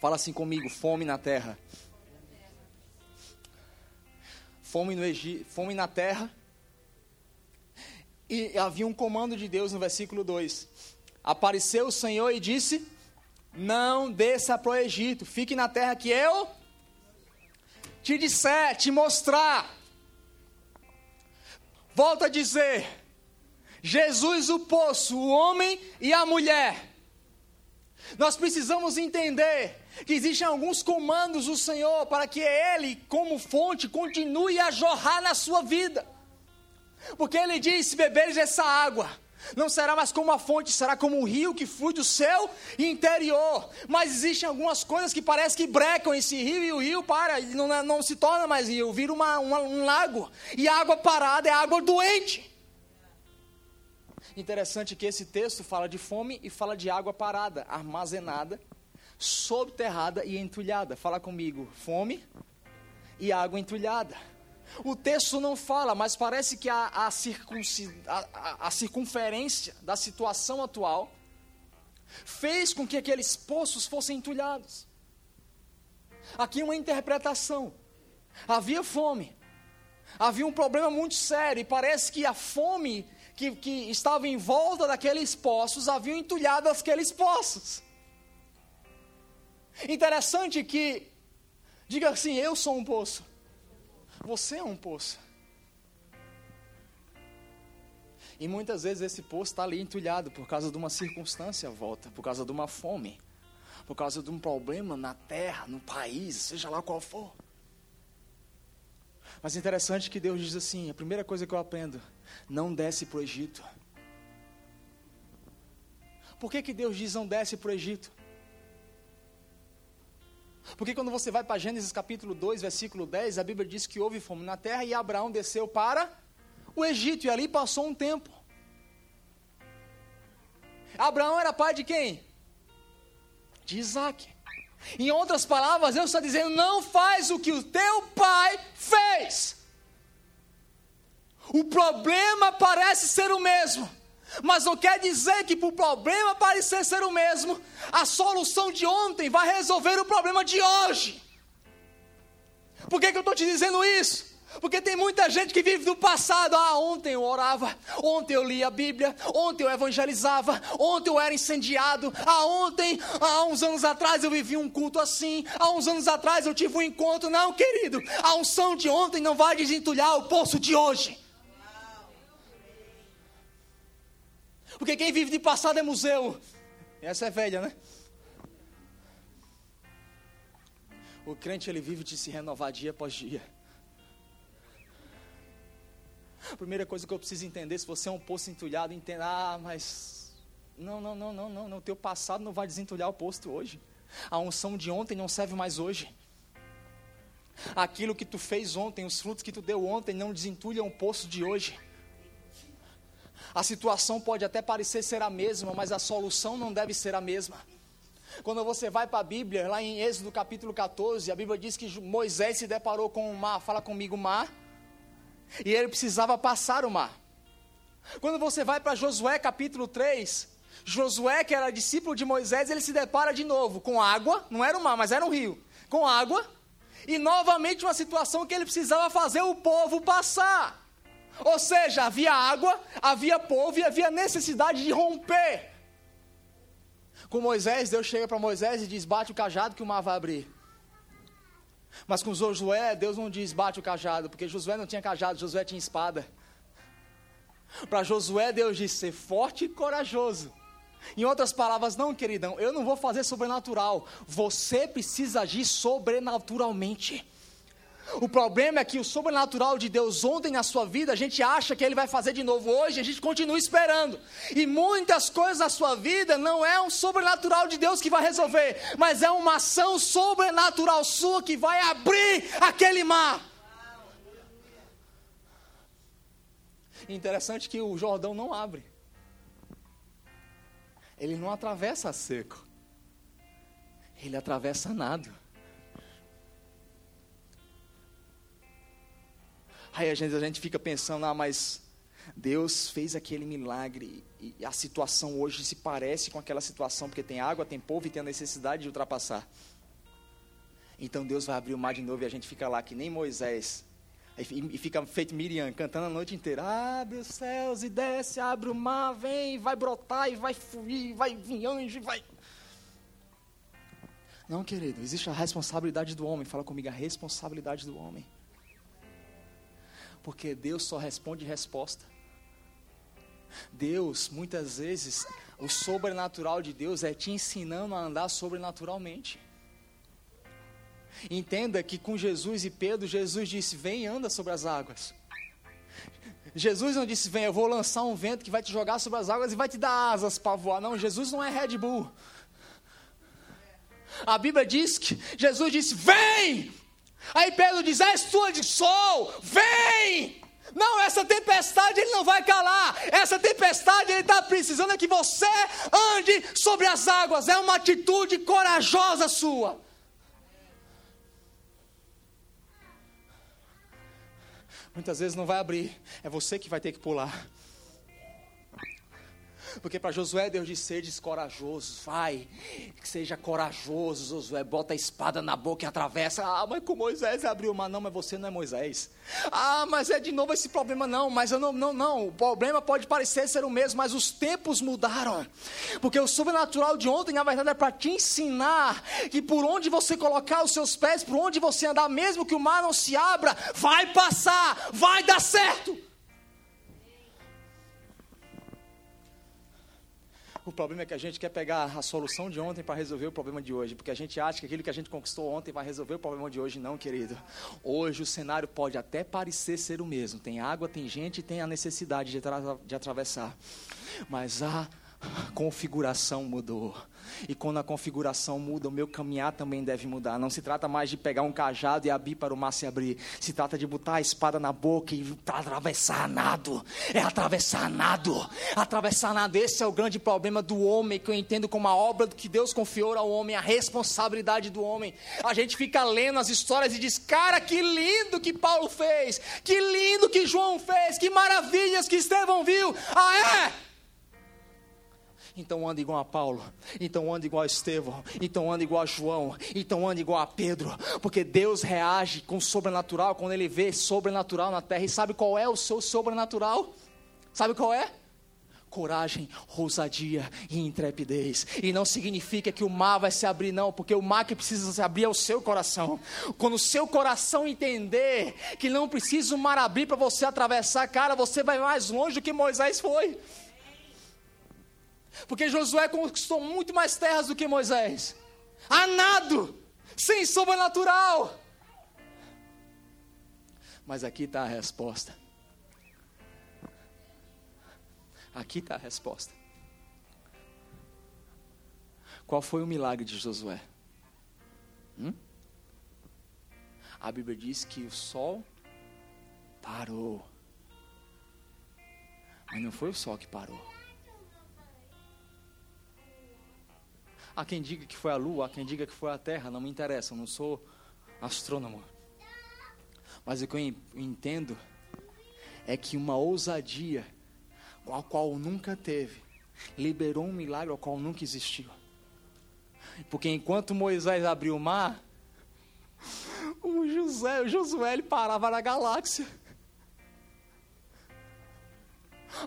Fala assim comigo: fome na terra fome, no Egito, fome na terra. E havia um comando de Deus no versículo 2. Apareceu o Senhor e disse: Não desça para o Egito, fique na terra que eu te disser, te mostrar. Volta a dizer: Jesus, o poço, o homem e a mulher. Nós precisamos entender que existem alguns comandos do Senhor para que Ele, como fonte, continue a jorrar na sua vida. Porque Ele diz: se beberes essa água, não será mais como a fonte, será como um rio que flui do seu interior. Mas existem algumas coisas que parece que brecam esse rio e o rio para, não, não se torna mais rio, vira uma, uma, um lago. E a água parada é água doente. Interessante que esse texto fala de fome e fala de água parada, armazenada subterrada e entulhada. Fala comigo, fome e água entulhada. O texto não fala, mas parece que a, a, a, a circunferência da situação atual fez com que aqueles poços fossem entulhados. Aqui uma interpretação. Havia fome, havia um problema muito sério, e parece que a fome que, que estava em volta daqueles poços havia entulhado aqueles poços. Interessante que, diga assim: eu sou um poço, você é um poço. E muitas vezes esse poço está ali entulhado por causa de uma circunstância à volta, por causa de uma fome, por causa de um problema na terra, no país, seja lá qual for. Mas interessante que Deus diz assim: a primeira coisa que eu aprendo, não desce para o Egito. Por que, que Deus diz não desce para o Egito? Porque quando você vai para Gênesis capítulo 2, versículo 10, a Bíblia diz que houve fome na terra e Abraão desceu para o Egito e ali passou um tempo. Abraão era pai de quem? De Isaac. Em outras palavras, Deus está dizendo: não faz o que o teu pai fez. O problema parece ser o mesmo, mas não quer dizer que por problema parecer ser o mesmo, a solução de ontem vai resolver o problema de hoje. Por que, que eu estou te dizendo isso? Porque tem muita gente que vive do passado. Ah, ontem eu orava, ontem eu lia a Bíblia, ontem eu evangelizava, ontem eu era incendiado. Ah, ontem, há uns anos atrás eu vivi um culto assim. Há uns anos atrás eu tive um encontro. Não, querido, a unção de ontem não vai desentulhar o poço de hoje. Porque quem vive de passado é museu. Essa é velha, né? O crente ele vive de se renovar dia após dia. A primeira coisa que eu preciso entender, se você é um poço entulhado, entenda, ah, mas não, não, não, não, não, não, teu passado não vai desentulhar o posto hoje. A unção de ontem não serve mais hoje. Aquilo que tu fez ontem, os frutos que tu deu ontem não desentulham o poço de hoje. A situação pode até parecer ser a mesma, mas a solução não deve ser a mesma. Quando você vai para a Bíblia, lá em Êxodo capítulo 14, a Bíblia diz que Moisés se deparou com o mar, fala comigo, mar, e ele precisava passar o mar. Quando você vai para Josué capítulo 3, Josué, que era discípulo de Moisés, ele se depara de novo com água, não era o mar, mas era um rio, com água, e novamente uma situação que ele precisava fazer o povo passar. Ou seja, havia água, havia povo e havia necessidade de romper. Com Moisés, Deus chega para Moisés e diz: bate o cajado que o mar vai abrir. Mas com Josué, Deus não diz bate o cajado, porque Josué não tinha cajado, Josué tinha espada. Para Josué, Deus diz ser forte e corajoso. Em outras palavras, não, queridão, eu não vou fazer sobrenatural. Você precisa agir sobrenaturalmente. O problema é que o sobrenatural de Deus ontem na sua vida, a gente acha que Ele vai fazer de novo hoje, a gente continua esperando. E muitas coisas na sua vida não é um sobrenatural de Deus que vai resolver, mas é uma ação sobrenatural sua que vai abrir aquele mar. Interessante que o Jordão não abre. Ele não atravessa seco. Ele atravessa nado. Aí a gente, a gente fica pensando, ah, mas Deus fez aquele milagre e a situação hoje se parece com aquela situação, porque tem água, tem povo e tem a necessidade de ultrapassar. Então Deus vai abrir o mar de novo e a gente fica lá que nem Moisés. E fica feito Miriam, cantando a noite inteira. Abre os céus e desce, abre o mar, vem, vai brotar e vai fluir, vai vir anjo, vai. Não, querido, existe a responsabilidade do homem. Fala comigo, a responsabilidade do homem. Porque Deus só responde resposta. Deus, muitas vezes, o sobrenatural de Deus é te ensinando a andar sobrenaturalmente. Entenda que com Jesus e Pedro, Jesus disse: Vem e anda sobre as águas. Jesus não disse: Vem, eu vou lançar um vento que vai te jogar sobre as águas e vai te dar asas para voar. Não, Jesus não é Red Bull. A Bíblia diz que Jesus disse: Vem! Aí Pedro diz: És tua de sol, vem! Não, essa tempestade ele não vai calar. Essa tempestade ele está precisando é que você ande sobre as águas. É uma atitude corajosa sua. Muitas vezes não vai abrir, é você que vai ter que pular. Porque para Josué Deus disse: seja corajoso, vai, que seja corajoso, Josué, bota a espada na boca e atravessa. Ah, mas com Moisés abriu o mar, não, mas você não é Moisés. Ah, mas é de novo esse problema, não, mas eu não, não, não. O problema pode parecer ser o mesmo, mas os tempos mudaram. Porque o sobrenatural de ontem, na verdade, é para te ensinar que por onde você colocar os seus pés, por onde você andar, mesmo que o mar não se abra, vai passar, vai dar certo. O problema é que a gente quer pegar a solução de ontem para resolver o problema de hoje, porque a gente acha que aquilo que a gente conquistou ontem vai resolver o problema de hoje. Não, querido. Hoje o cenário pode até parecer ser o mesmo. Tem água, tem gente, tem a necessidade de, de atravessar. Mas a configuração mudou. E quando a configuração muda, o meu caminhar também deve mudar. Não se trata mais de pegar um cajado e abrir para o mar se abrir. Se trata de botar a espada na boca e atravessar nado. É atravessar nado. Atravessar nado. Esse é o grande problema do homem, que eu entendo como a obra que Deus confiou ao homem, a responsabilidade do homem. A gente fica lendo as histórias e diz: Cara, que lindo que Paulo fez. Que lindo que João fez. Que maravilhas que Estevão viu. Ah, é? Então anda igual a Paulo, então anda igual a Estevão, então anda igual a João, então anda igual a Pedro, porque Deus reage com o sobrenatural quando Ele vê sobrenatural na terra. E sabe qual é o seu sobrenatural? Sabe qual é? coragem, ousadia e intrepidez. E não significa que o mar vai se abrir, não, porque o mar que precisa se abrir é o seu coração. Quando o seu coração entender que não precisa o mar abrir para você atravessar, cara, você vai mais longe do que Moisés foi. Porque Josué conquistou muito mais terras do que Moisés. A nado, sem sobrenatural. Mas aqui está a resposta. Aqui está a resposta. Qual foi o milagre de Josué? Hum? A Bíblia diz que o sol parou. Mas não foi o sol que parou. Há quem diga que foi a lua, há quem diga que foi a terra, não me interessa, eu não sou astrônomo. Mas o que eu entendo é que uma ousadia ao qual nunca teve, liberou um milagre ao qual nunca existiu. Porque enquanto Moisés abriu o mar, o José, o Josué ele parava na galáxia.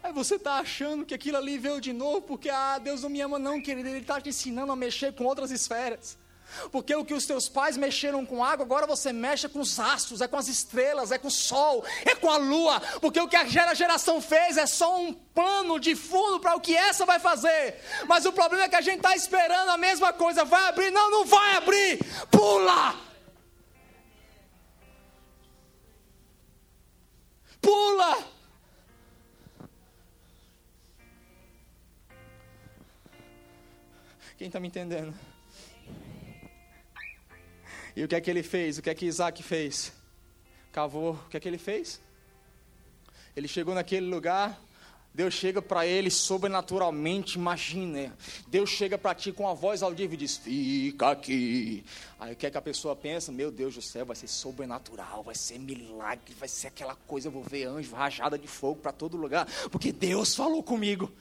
Aí você está achando que aquilo ali veio de novo, porque ah, Deus não me ama, não, querido. Ele está te ensinando a mexer com outras esferas. Porque o que os teus pais mexeram com água, agora você mexe com os astros, é com as estrelas, é com o sol, é com a lua. Porque o que a geração fez é só um pano de fundo para o que essa vai fazer. Mas o problema é que a gente está esperando a mesma coisa. Vai abrir? Não, não vai abrir. Pula! Pula! Quem está me entendendo? E o que é que ele fez? O que é que Isaac fez? Cavou. O que é que ele fez? Ele chegou naquele lugar, Deus chega para ele sobrenaturalmente, imagine. Deus chega para ti com a voz audível e diz: Fica aqui. Aí o que é que a pessoa pensa? Meu Deus do céu, vai ser sobrenatural, vai ser milagre, vai ser aquela coisa. Eu vou ver anjo, rajada de fogo para todo lugar, porque Deus falou comigo.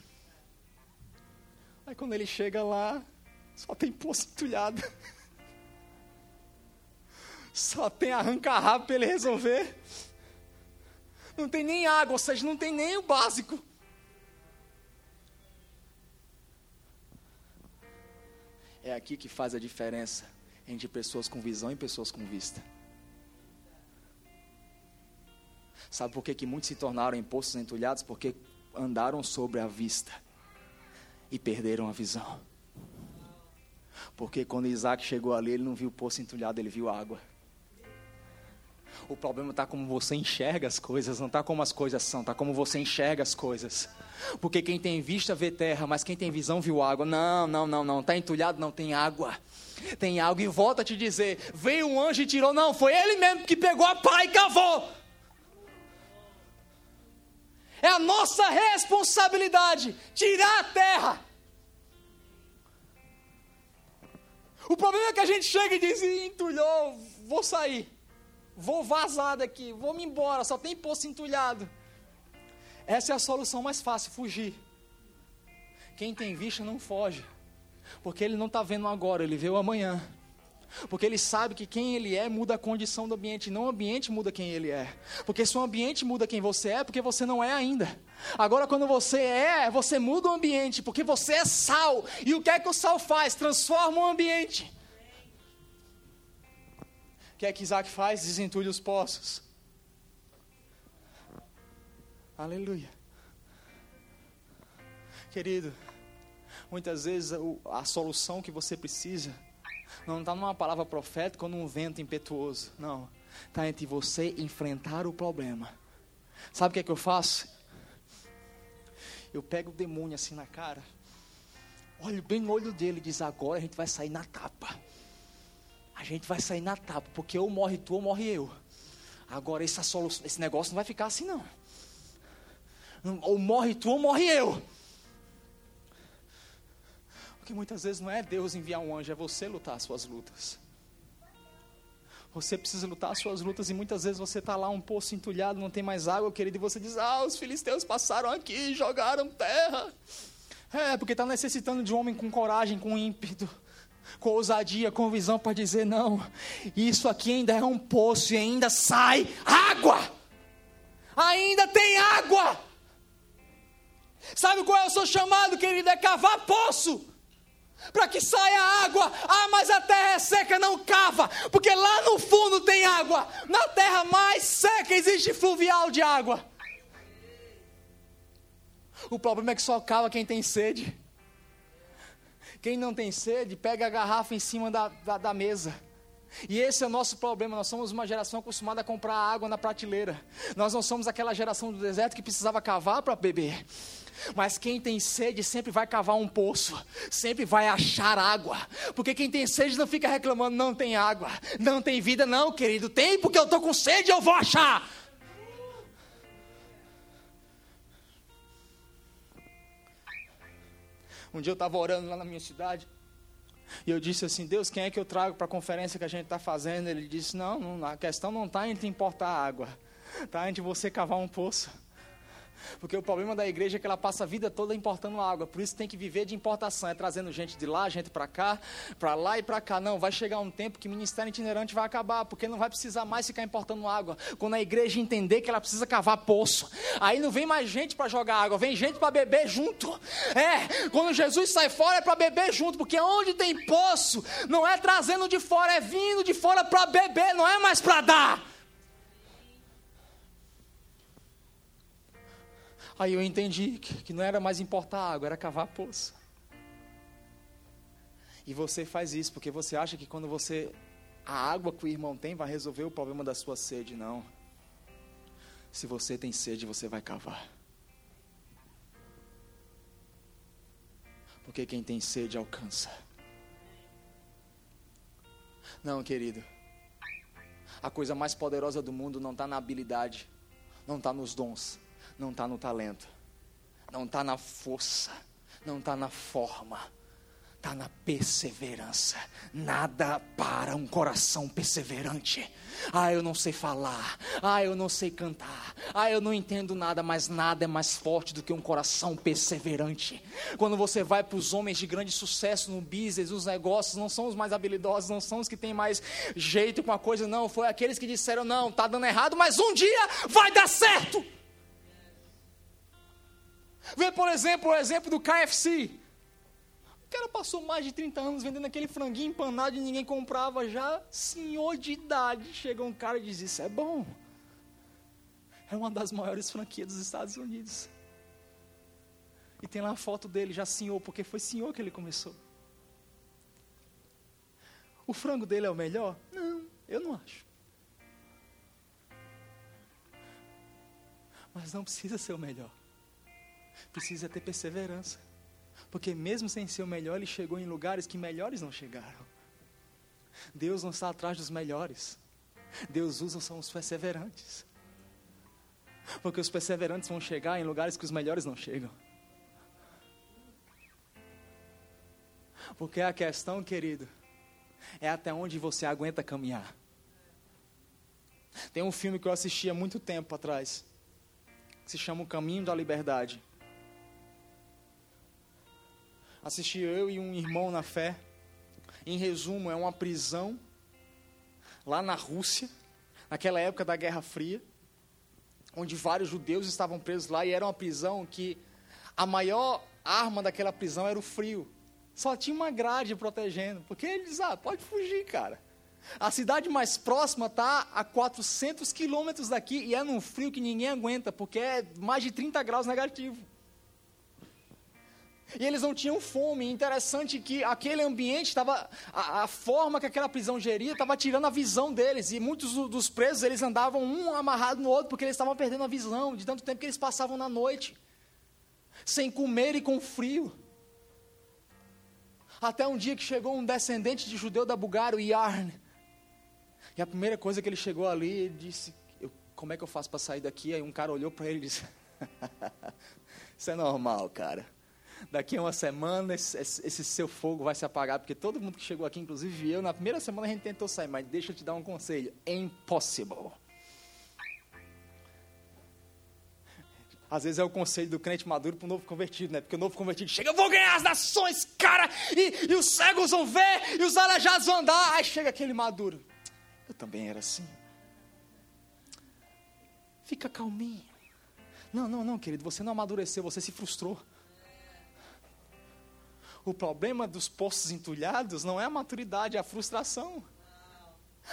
Aí quando ele chega lá, só tem poço entulhado. Só tem arranca-rabo para ele resolver. Não tem nem água, ou seja, não tem nem o básico. É aqui que faz a diferença entre pessoas com visão e pessoas com vista. Sabe por que, que muitos se tornaram em poços entulhados? Porque andaram sobre a vista e perderam a visão. Porque quando Isaac chegou ali, ele não viu o poço entulhado, ele viu água. O problema está como você enxerga as coisas, não está como as coisas são, está como você enxerga as coisas. Porque quem tem vista vê terra, mas quem tem visão viu água. Não, não, não, não. Está entulhado, não tem água. Tem água. E volta a te dizer: veio um anjo e tirou. Não, foi ele mesmo que pegou a pá e cavou. É a nossa responsabilidade tirar a terra. O problema é que a gente chega e diz: entulhou, vou sair. Vou vazar daqui, vou me embora, só tem poço entulhado. Essa é a solução mais fácil, fugir. Quem tem vista não foge, porque ele não está vendo agora, ele vê o amanhã. Porque ele sabe que quem ele é muda a condição do ambiente, não o ambiente muda quem ele é. Porque se o ambiente muda quem você é, porque você não é ainda. Agora, quando você é, você muda o ambiente, porque você é sal. E o que é que o sal faz? Transforma o ambiente que é que Isaac faz? Desentulha os poços. Aleluia. Querido, muitas vezes a solução que você precisa não está numa palavra profética ou num vento impetuoso. Não. Está entre você enfrentar o problema. Sabe o que é que eu faço? Eu pego o demônio assim na cara, olho bem no olho dele e diz: agora a gente vai sair na tapa a gente vai sair na tapa, porque ou morre tu ou morre eu. Agora esse negócio não vai ficar assim não. Ou morre tu ou morre eu. Porque muitas vezes não é Deus enviar um anjo, é você lutar as suas lutas. Você precisa lutar as suas lutas e muitas vezes você está lá um poço entulhado, não tem mais água, querido, e você diz: Ah, os filisteus passaram aqui, jogaram terra. É, porque está necessitando de um homem com coragem, com ímpeto, com ousadia, com visão para dizer: não, isso aqui ainda é um poço e ainda sai água. Ainda tem água. Sabe qual é o seu chamado, querido? É cavar poço. Para que saia água. Ah, mas a terra é seca, não cava. Porque lá no fundo tem água. Na terra mais seca existe fluvial de água. O problema é que só cava quem tem sede. Quem não tem sede, pega a garrafa em cima da, da, da mesa. E esse é o nosso problema. Nós somos uma geração acostumada a comprar água na prateleira. Nós não somos aquela geração do deserto que precisava cavar para beber. Mas quem tem sede sempre vai cavar um poço, sempre vai achar água. Porque quem tem sede não fica reclamando, não tem água, não tem vida, não, querido. Tem porque eu estou com sede, eu vou achar. Um dia eu estava orando lá na minha cidade. E eu disse assim: Deus, quem é que eu trago para a conferência que a gente está fazendo? Ele disse: não, não, a questão não está entre importar água, está entre você cavar um poço. Porque o problema da igreja é que ela passa a vida toda importando água. Por isso tem que viver de importação. É trazendo gente de lá, gente para cá, para lá e para cá. Não, vai chegar um tempo que o ministério itinerante vai acabar, porque não vai precisar mais ficar importando água. Quando a igreja entender que ela precisa cavar poço. Aí não vem mais gente para jogar água, vem gente para beber junto. É, quando Jesus sai fora é para beber junto, porque onde tem poço, não é trazendo de fora, é vindo de fora para beber, não é mais para dar. Aí eu entendi que, que não era mais importar água, era cavar poço. E você faz isso porque você acha que quando você. A água que o irmão tem vai resolver o problema da sua sede. Não. Se você tem sede, você vai cavar. Porque quem tem sede alcança. Não, querido. A coisa mais poderosa do mundo não está na habilidade, não está nos dons não está no talento, não está na força, não está na forma, está na perseverança. Nada para um coração perseverante. Ah, eu não sei falar. Ah, eu não sei cantar. Ah, eu não entendo nada, mas nada é mais forte do que um coração perseverante. Quando você vai para os homens de grande sucesso no business, nos negócios, não são os mais habilidosos, não são os que têm mais jeito com a coisa, não. Foi aqueles que disseram: não, está dando errado, mas um dia vai dar certo. Vê, por exemplo, o exemplo do KFC. O cara passou mais de 30 anos vendendo aquele franguinho empanado e ninguém comprava já. Senhor de idade. Chega um cara e diz: Isso é bom. É uma das maiores franquias dos Estados Unidos. E tem lá a foto dele, já senhor, porque foi senhor que ele começou. O frango dele é o melhor? Não, eu não acho. Mas não precisa ser o melhor precisa ter perseverança. Porque mesmo sem ser o melhor, ele chegou em lugares que melhores não chegaram. Deus não está atrás dos melhores. Deus usa são os perseverantes. Porque os perseverantes vão chegar em lugares que os melhores não chegam. Porque a questão, querido, é até onde você aguenta caminhar. Tem um filme que eu assisti há muito tempo atrás, que se chama O Caminho da Liberdade assisti eu e um irmão na fé. Em resumo, é uma prisão lá na Rússia, naquela época da Guerra Fria, onde vários judeus estavam presos lá e era uma prisão que a maior arma daquela prisão era o frio. Só tinha uma grade protegendo, porque eles, ah, pode fugir, cara. A cidade mais próxima está a 400 quilômetros daqui e é num frio que ninguém aguenta, porque é mais de 30 graus negativo. E eles não tinham fome. Interessante que aquele ambiente estava. A, a, forma que aquela prisão geria estava tirando a visão deles. E muitos dos presos eles andavam um amarrado no outro porque eles estavam perdendo a visão de tanto tempo que eles passavam na noite. Sem comer e com frio. Até um dia que chegou um descendente de judeu da Bulgária, o Yarn. E a primeira coisa que ele chegou ali, ele disse: Como é que eu faço para sair daqui? Aí um cara olhou para ele e disse: Isso é normal, cara daqui a uma semana esse, esse, seu fogo vai se apagar, porque todo mundo que chegou aqui, inclusive eu, na primeira semana a gente tentou sair, mas deixa eu te dar um conselho: é impossível. Às vezes é o conselho do crente maduro para o novo convertido, né? Porque o novo convertido chega, eu vou ganhar as nações, cara, e, e os cegos vão ver, e os aleijados vão andar. Aí chega aquele maduro. Eu também era assim. Fica calminho. Não, não, não, querido, você não amadureceu, você se frustrou. O problema dos poços entulhados não é a maturidade, é a frustração.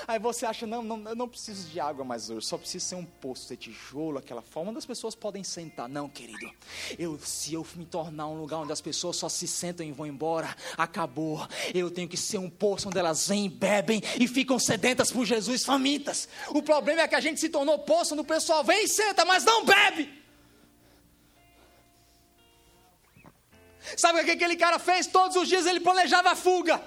Aí você acha, não, não, eu não preciso de água mais hoje, só preciso ser um poço de tijolo, aquela forma onde as pessoas podem sentar. Não, querido, eu, se eu me tornar um lugar onde as pessoas só se sentam e vão embora, acabou. Eu tenho que ser um poço onde elas vêm, bebem e ficam sedentas por Jesus, famintas. O problema é que a gente se tornou poço onde o pessoal vem e senta, mas não bebe. Sabe o que aquele cara fez? Todos os dias ele planejava a fuga.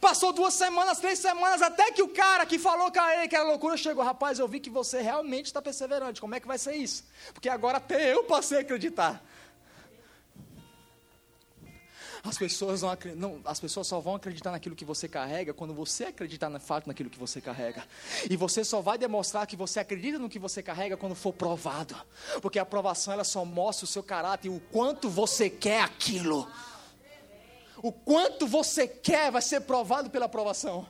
Passou duas semanas, três semanas, até que o cara que falou com ele que era loucura chegou. Rapaz, eu vi que você realmente está perseverante. Como é que vai ser isso? Porque agora até eu passei a acreditar. As pessoas, não, não, as pessoas só vão acreditar naquilo que você carrega quando você acreditar na fato naquilo que você carrega. E você só vai demonstrar que você acredita no que você carrega quando for provado. Porque a aprovação ela só mostra o seu caráter e o quanto você quer aquilo. O quanto você quer vai ser provado pela aprovação.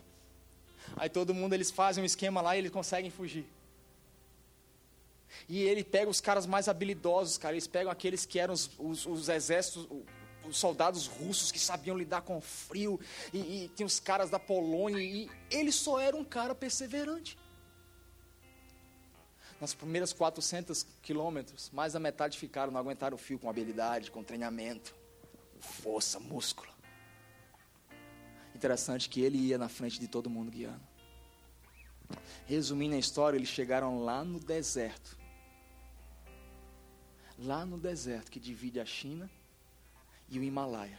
Aí todo mundo eles fazem um esquema lá e eles conseguem fugir. E ele pega os caras mais habilidosos, cara. Eles pegam aqueles que eram os, os, os exércitos, os soldados russos que sabiam lidar com frio. E, e tem os caras da Polônia. E ele só era um cara perseverante. Nas primeiras 400 quilômetros, mais da metade ficaram, não aguentaram o fio com habilidade, com treinamento, força, músculo. Interessante que ele ia na frente de todo mundo guiando. Resumindo a história, eles chegaram lá no deserto. Lá no deserto que divide a China e o Himalaia.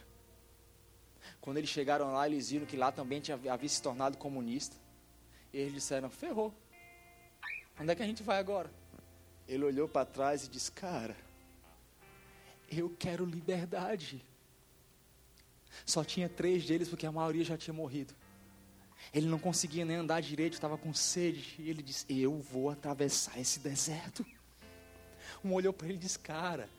Quando eles chegaram lá, eles viram que lá também tinha, havia se tornado comunista. E eles disseram: ferrou. Onde é que a gente vai agora? Ele olhou para trás e disse: Cara, eu quero liberdade. Só tinha três deles porque a maioria já tinha morrido. Ele não conseguia nem andar direito, estava com sede. E ele disse: Eu vou atravessar esse deserto. Um olhou para ele e disse: Cara,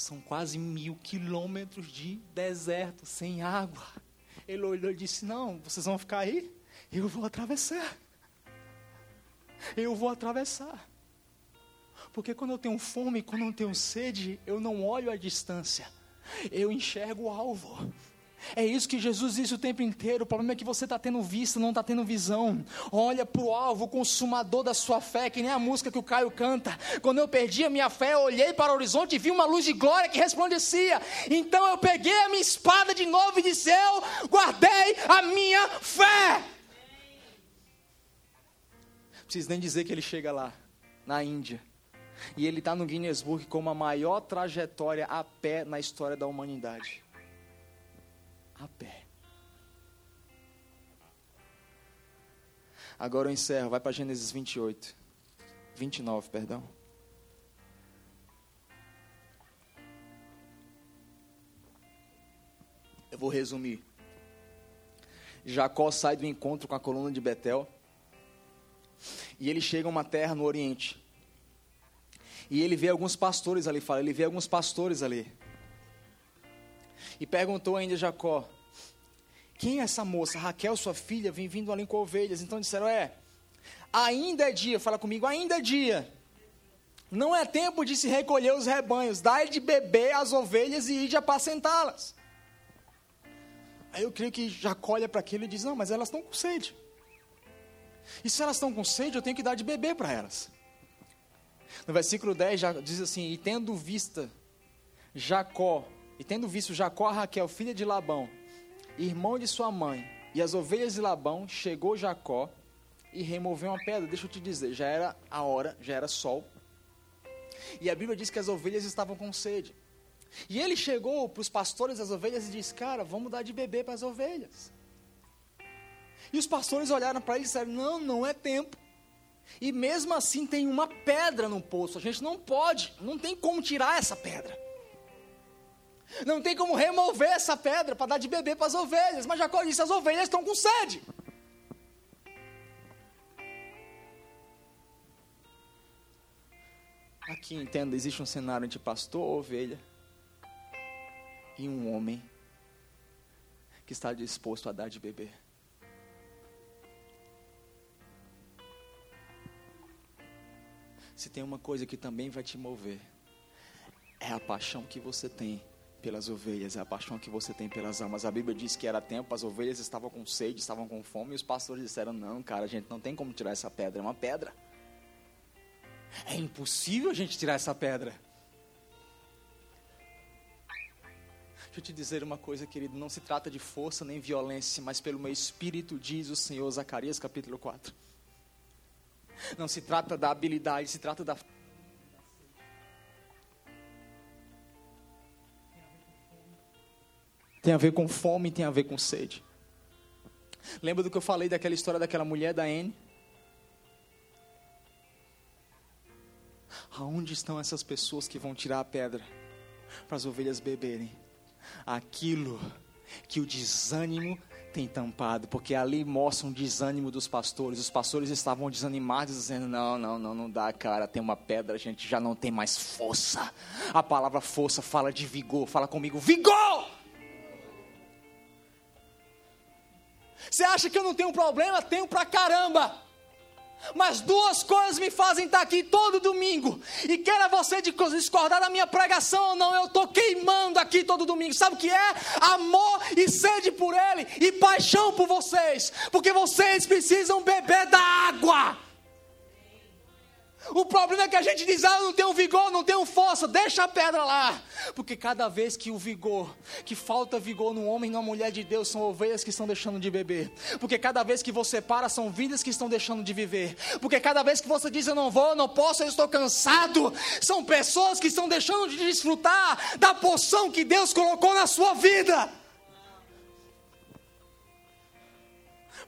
são quase mil quilômetros de deserto, sem água. Ele olhou e disse: Não, vocês vão ficar aí? Eu vou atravessar. Eu vou atravessar. Porque quando eu tenho fome, quando eu tenho sede, eu não olho a distância, eu enxergo o alvo. É isso que Jesus diz o tempo inteiro. O problema é que você está tendo vista, não está tendo visão. Olha para o alvo, consumador da sua fé, que nem a música que o Caio canta. Quando eu perdi a minha fé, eu olhei para o horizonte e vi uma luz de glória que resplandecia. Então eu peguei a minha espada de novo e disse: Eu guardei a minha fé. Preciso nem dizer que ele chega lá, na Índia. E ele está no Guinness Book como a maior trajetória a pé na história da humanidade a pé. Agora eu encerro, vai para Gênesis 28. 29, perdão. Eu vou resumir. Jacó sai do encontro com a coluna de Betel. E ele chega a uma terra no Oriente. E ele vê alguns pastores ali, fala, ele vê alguns pastores ali. E perguntou ainda Jacó: Quem é essa moça? Raquel, sua filha, vem vindo ali com ovelhas. Então disseram: É, ainda é dia, fala comigo, ainda é dia. Não é tempo de se recolher os rebanhos, dá-lhe de beber as ovelhas e de apacentá-las. Aí eu creio que Jacó olha para aquilo e diz: Não, mas elas estão com sede. E se elas estão com sede, eu tenho que dar de beber para elas. No versículo 10 já diz assim: E tendo vista Jacó e tendo visto Jacó a Raquel, filha de Labão, irmão de sua mãe, e as ovelhas de Labão, chegou Jacó e removeu uma pedra. Deixa eu te dizer, já era a hora, já era sol. E a Bíblia diz que as ovelhas estavam com sede. E ele chegou para os pastores das ovelhas e disse: Cara, vamos dar de beber para as ovelhas. E os pastores olharam para ele e disseram: Não, não é tempo. E mesmo assim tem uma pedra no poço. A gente não pode, não tem como tirar essa pedra. Não tem como remover essa pedra para dar de beber para as ovelhas. Mas Jacó disse: as ovelhas estão com sede. Aqui, entenda, existe um cenário entre pastor, ovelha e um homem que está disposto a dar de beber. Se tem uma coisa que também vai te mover, é a paixão que você tem pelas ovelhas, é a paixão que você tem pelas almas. A Bíblia diz que era tempo, as ovelhas estavam com sede, estavam com fome, e os pastores disseram: Não, cara, a gente não tem como tirar essa pedra, é uma pedra. É impossível a gente tirar essa pedra. Deixa eu te dizer uma coisa, querido: não se trata de força nem violência, mas pelo meu espírito, diz o Senhor, Zacarias capítulo 4. Não se trata da habilidade, se trata da tem a ver com fome, tem a ver com sede. Lembra do que eu falei daquela história daquela mulher da N? Aonde estão essas pessoas que vão tirar a pedra para as ovelhas beberem? Aquilo que o desânimo tem tampado, porque ali mostra um desânimo dos pastores. Os pastores estavam desanimados, dizendo: Não, não, não, não dá, cara, tem uma pedra, a gente já não tem mais força. A palavra força fala de vigor, fala comigo: vigor! Você acha que eu não tenho problema? Tenho pra caramba. Mas duas coisas me fazem estar aqui todo domingo. E queira você discordar da minha pregação ou não, eu estou queimando aqui todo domingo. Sabe o que é? Amor e sede por Ele e paixão por vocês. Porque vocês precisam beber da água. O problema é que a gente diz, ah, não tenho vigor, não tenho força, deixa a pedra lá. Porque cada vez que o vigor, que falta vigor no homem e na mulher de Deus, são ovelhas que estão deixando de beber. Porque cada vez que você para, são vidas que estão deixando de viver. Porque cada vez que você diz, eu não vou, eu não posso, eu estou cansado, são pessoas que estão deixando de desfrutar da poção que Deus colocou na sua vida.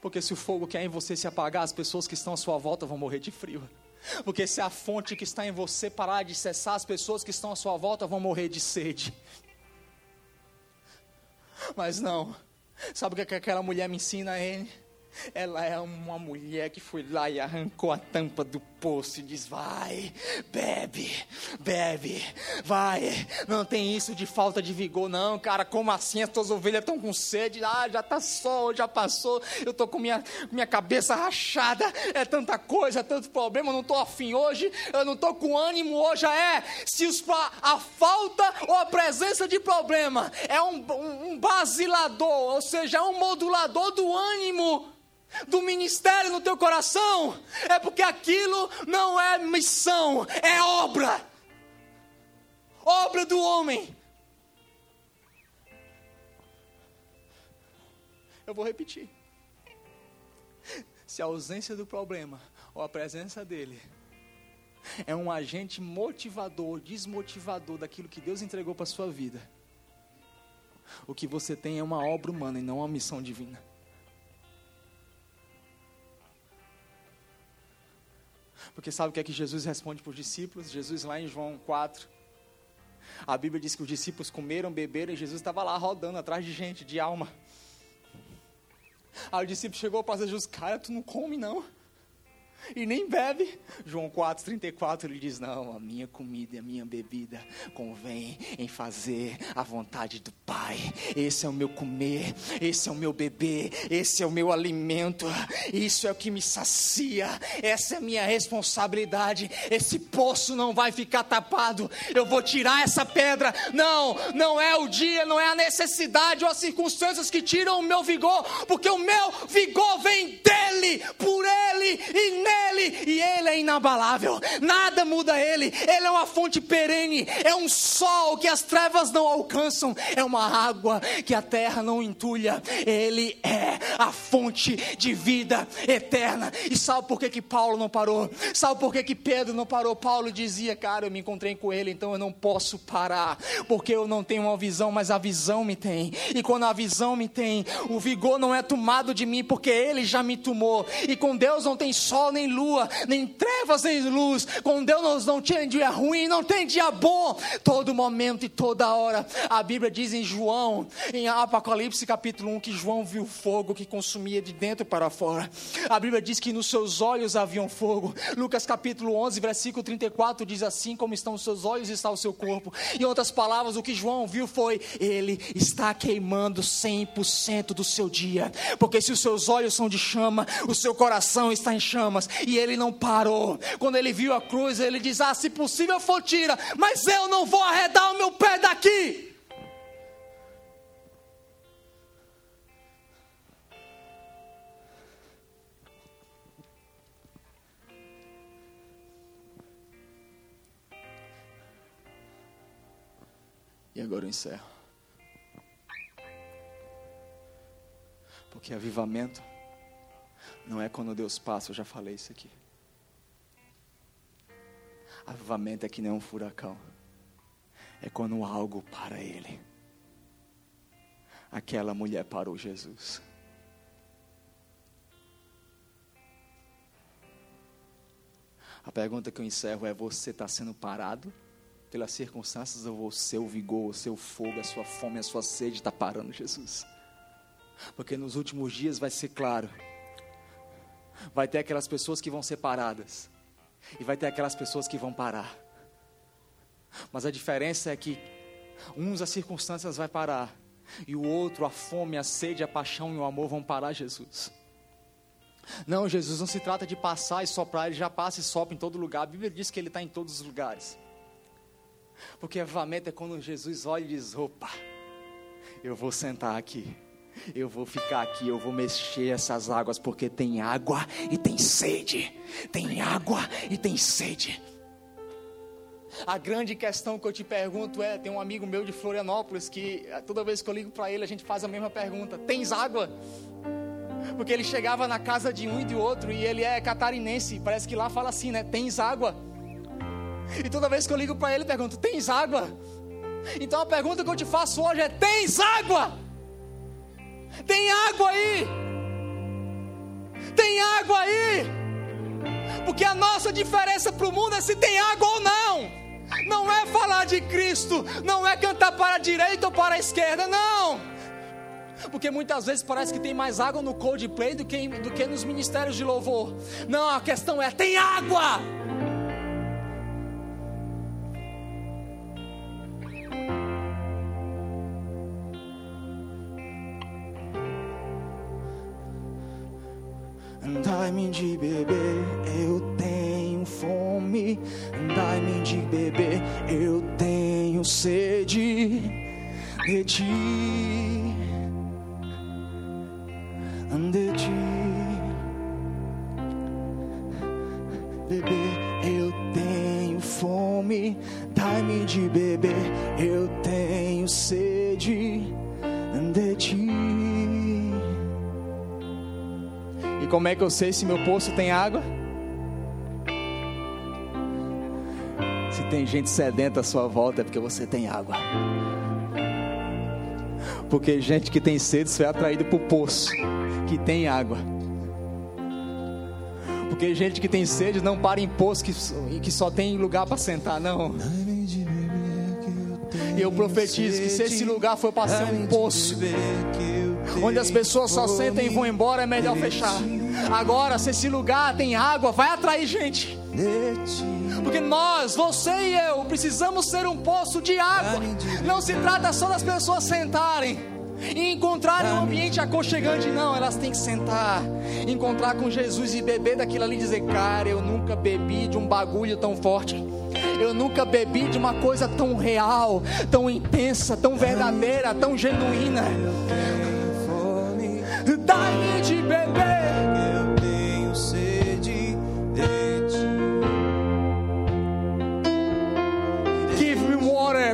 Porque se o fogo que é em você se apagar, as pessoas que estão à sua volta vão morrer de frio. Porque se a fonte que está em você parar de cessar, as pessoas que estão à sua volta vão morrer de sede. Mas não. Sabe o que aquela mulher me ensina, N? Ela é uma mulher que foi lá e arrancou a tampa do poço e diz: Vai, bebe, bebe, vai. Não tem isso de falta de vigor, não, cara. Como assim? As tuas ovelhas estão com sede? Ah, já está sol, já passou. Eu estou com minha, minha cabeça rachada. É tanta coisa, é tanto problema. Eu não estou afim hoje. Eu não estou com ânimo hoje. É, se os, a falta ou a presença de problema é um, um, um basilador, ou seja, é um modulador do ânimo do ministério no teu coração, é porque aquilo não é missão, é obra. Obra do homem. Eu vou repetir. Se a ausência do problema ou a presença dele é um agente motivador, desmotivador daquilo que Deus entregou para a sua vida, o que você tem é uma obra humana e não uma missão divina. Porque sabe o que é que Jesus responde para os discípulos? Jesus lá em João 4. A Bíblia diz que os discípulos comeram, beberam e Jesus estava lá rodando atrás de gente, de alma. Aí o discípulo chegou para Jesus, cara, tu não come não e nem bebe. João 4,34 ele diz: Não, a minha comida e a minha bebida convém em fazer a vontade do Pai. Esse é o meu comer, esse é o meu beber, esse é o meu alimento, isso é o que me sacia, essa é a minha responsabilidade. Esse poço não vai ficar tapado, eu vou tirar essa pedra. Não, não é o dia, não é a necessidade ou as circunstâncias que tiram o meu vigor, porque o meu vigor vem dele, por ele e nele nele e ele é inabalável, nada muda ele, ele é uma fonte perene, é um sol que as trevas não alcançam, é uma água que a terra não entulha, ele é a fonte de vida eterna. E sabe por que, que Paulo não parou? Sabe por que, que Pedro não parou? Paulo dizia, cara, eu me encontrei com ele, então eu não posso parar, porque eu não tenho uma visão, mas a visão me tem, e quando a visão me tem, o vigor não é tomado de mim, porque ele já me tomou, e com Deus não tem sol nem nem lua, nem trevas, nem luz. Com Deus não tem dia ruim, não tem dia bom. Todo momento e toda hora. A Bíblia diz em João, em Apocalipse capítulo 1, que João viu fogo que consumia de dentro para fora. A Bíblia diz que nos seus olhos havia fogo. Lucas capítulo 11, versículo 34 diz assim: Como estão os seus olhos, está o seu corpo. Em outras palavras, o que João viu foi: Ele está queimando 100% do seu dia. Porque se os seus olhos são de chama, o seu coração está em chamas. E ele não parou. Quando ele viu a cruz, ele diz: Ah, se possível for, tira, mas eu não vou arredar o meu pé daqui. E agora eu encerro. Porque avivamento não é quando Deus passa, eu já falei isso aqui. Avivamento é que nem um furacão. É quando algo para ele. Aquela mulher parou Jesus. A pergunta que eu encerro é: você está sendo parado? pelas circunstâncias, o seu vigor, o seu fogo, a sua fome, a sua sede está parando, Jesus. Porque nos últimos dias vai ser claro. Vai ter aquelas pessoas que vão ser paradas. E vai ter aquelas pessoas que vão parar. Mas a diferença é que uns as circunstâncias vai parar. E o outro, a fome, a sede, a paixão e o amor vão parar Jesus. Não, Jesus não se trata de passar e soprar, ele já passa e sopra em todo lugar. A Bíblia diz que ele está em todos os lugares. Porque avivamento é quando Jesus olha e diz: opa, eu vou sentar aqui. Eu vou ficar aqui, eu vou mexer essas águas, porque tem água e tem sede. Tem água e tem sede. A grande questão que eu te pergunto é: tem um amigo meu de Florianópolis que toda vez que eu ligo para ele, a gente faz a mesma pergunta: tens água? Porque ele chegava na casa de um e de outro e ele é catarinense, parece que lá fala assim, né? Tens água? E toda vez que eu ligo para ele, pergunto: Tens água? Então a pergunta que eu te faço hoje é: Tens água? Tem água aí? Tem água aí? Porque a nossa diferença para o mundo é se tem água ou não. Não é falar de Cristo, não é cantar para a direita ou para a esquerda, não. Porque muitas vezes parece que tem mais água no Coldplay do que, do que nos ministérios de louvor. Não, a questão é: tem água. Dai-me de beber, eu tenho fome. Dai-me de beber, eu tenho sede de ti. De ti. Beber, eu tenho fome. Dai-me de beber, eu como é que eu sei se meu poço tem água? Se tem gente sedenta à sua volta, é porque você tem água. Porque gente que tem sede foi atraído para o poço que tem água. Porque gente que tem sede não para em poço que, que só tem lugar para sentar, não. E eu profetizo que se esse lugar for para ser um poço, onde as pessoas só sentem e vão embora, é melhor fechar. Agora, se esse lugar tem água, vai atrair gente. Porque nós, você e eu, precisamos ser um poço de água. Não se trata só das pessoas sentarem e encontrarem um ambiente aconchegante, não. Elas têm que sentar, encontrar com Jesus e beber daquilo ali e dizer: Cara, eu nunca bebi de um bagulho tão forte. Eu nunca bebi de uma coisa tão real, tão intensa, tão verdadeira, tão genuína. Dá-me de beber.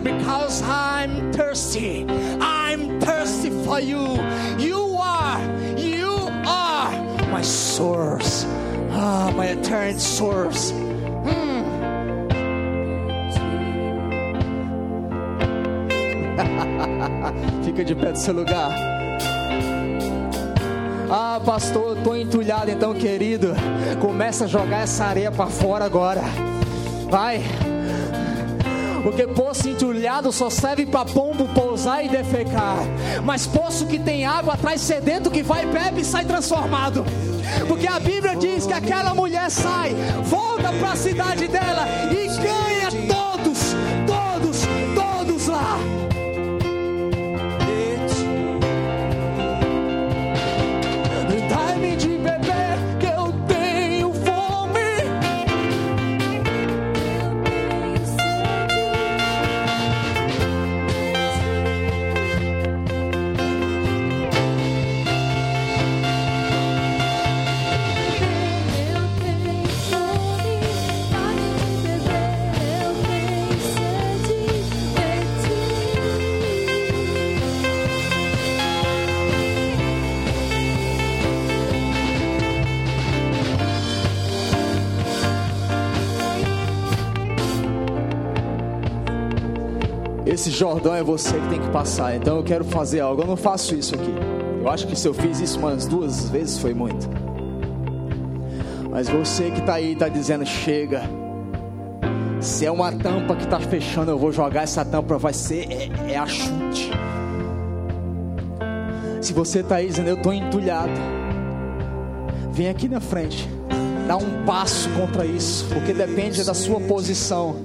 Because I'm thirsty. I'm thirsty for you. You are, you are my source. Ah, my eternal source. Hmm. Fica de pé do seu lugar. Ah, pastor, eu tô entulhado, então, querido. Começa a jogar essa areia para fora agora. Vai. Porque poço entulhado só serve para pombo pousar e defecar. Mas poço que tem água traz sedento que vai, bebe e sai transformado. Porque a Bíblia diz que aquela mulher sai, volta para a cidade dela e ganha todos, Esse Jordão é você que tem que passar. Então eu quero fazer algo. Eu não faço isso aqui. Eu acho que se eu fiz isso umas duas vezes foi muito. Mas você que está aí está dizendo chega. Se é uma tampa que está fechando, eu vou jogar essa tampa. Vai ser é, é a chute. Se você está aí dizendo eu estou entulhado, vem aqui na frente. Dá um passo contra isso, porque depende da sua posição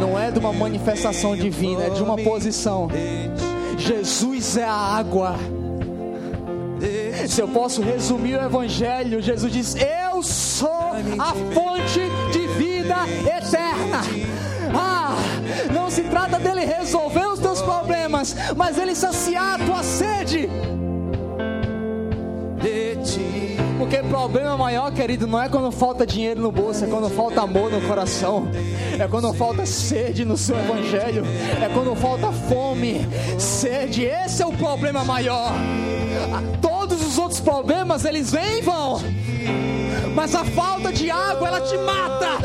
não é de uma manifestação divina, é de uma posição. Jesus é a água. Se eu posso resumir o Evangelho, Jesus diz: Eu sou a fonte de vida eterna. Ah, não se trata dele resolver os teus problemas, mas ele saciar a tua sede. Porque problema maior, querido, não é quando falta dinheiro no bolso, é quando falta amor no coração, é quando falta sede no seu evangelho, é quando falta fome, sede. Esse é o problema maior. Todos os outros problemas eles vêm e vão, mas a falta de água ela te mata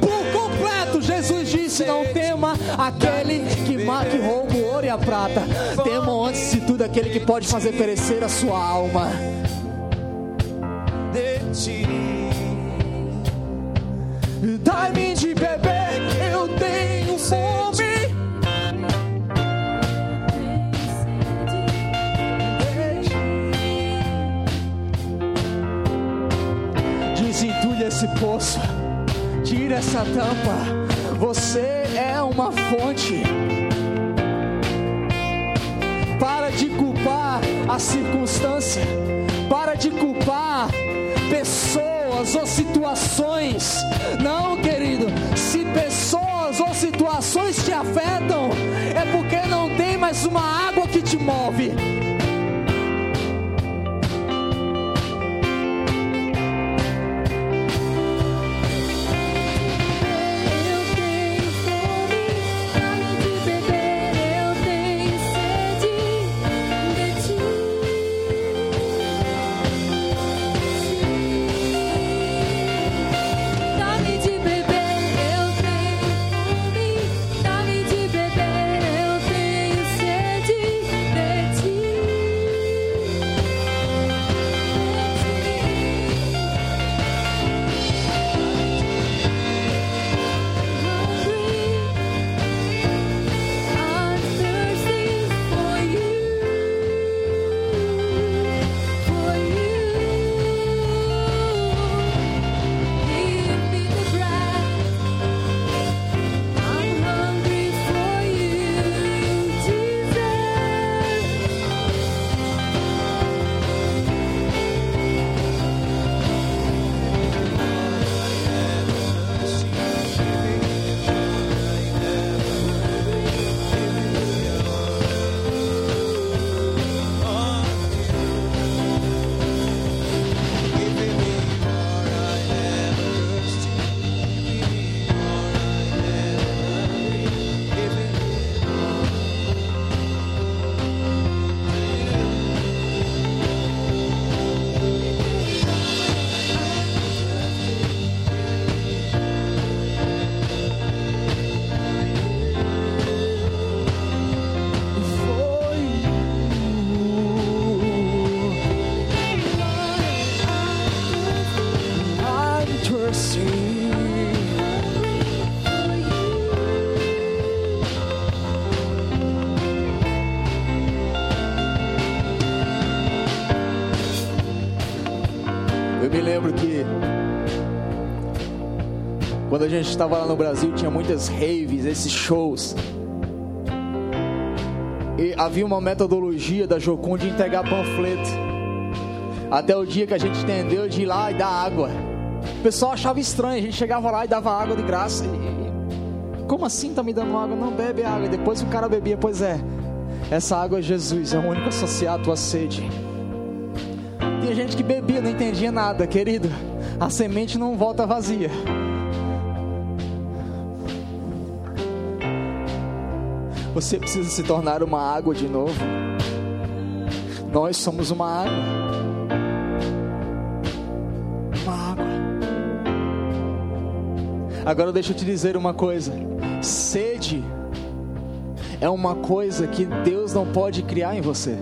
por completo. Jesus disse: Não tema aquele que, ma- que rouba o ouro e a prata, tema antes de tudo aquele que pode fazer perecer a sua alma. Dai-me de beber, eu tenho fome. Desentulhe esse poço, tira essa tampa. Você é uma fonte. Para de culpar a circunstância, para de culpar pessoas ou situações. Não, querido, se pessoas ou situações te afetam, é porque não tem mais uma água que te move. A gente estava lá no Brasil tinha muitas raves, esses shows. E havia uma metodologia da Jocum de entregar panfleto. Até o dia que a gente entendeu de ir lá e dar água. O pessoal achava estranho, a gente chegava lá e dava água de graça. E, como assim tá me dando água? Não bebe água. Depois o cara bebia, pois é. Essa água é Jesus, é o único a saciar a tua sede. Tinha gente que bebia, não entendia nada, querido. A semente não volta vazia. Você precisa se tornar uma água de novo. Nós somos uma água. Uma água. Agora deixa eu te dizer uma coisa. Sede é uma coisa que Deus não pode criar em você.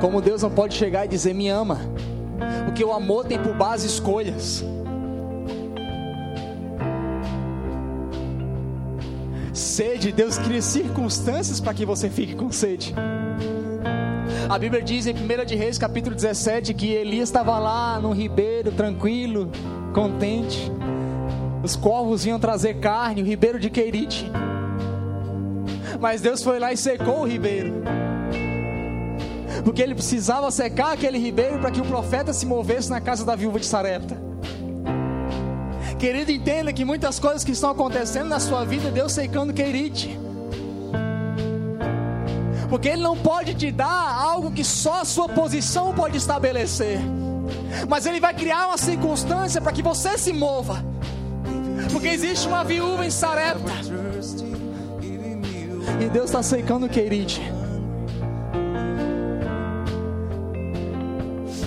Como Deus não pode chegar e dizer me ama. Porque o amor tem por base escolhas. Sede, Deus cria circunstâncias para que você fique com sede. A Bíblia diz em 1 de Reis, capítulo 17, que Elias estava lá no ribeiro, tranquilo, contente. Os corvos vinham trazer carne, o ribeiro de Querite. Mas Deus foi lá e secou o ribeiro. Porque ele precisava secar aquele ribeiro para que o profeta se movesse na casa da viúva de Sarepta. Querido, entenda que muitas coisas que estão acontecendo na sua vida, Deus secando Querite. Porque Ele não pode te dar algo que só a sua posição pode estabelecer. Mas Ele vai criar uma circunstância para que você se mova. Porque existe uma viúva em Sarepta. E Deus está secando Querite.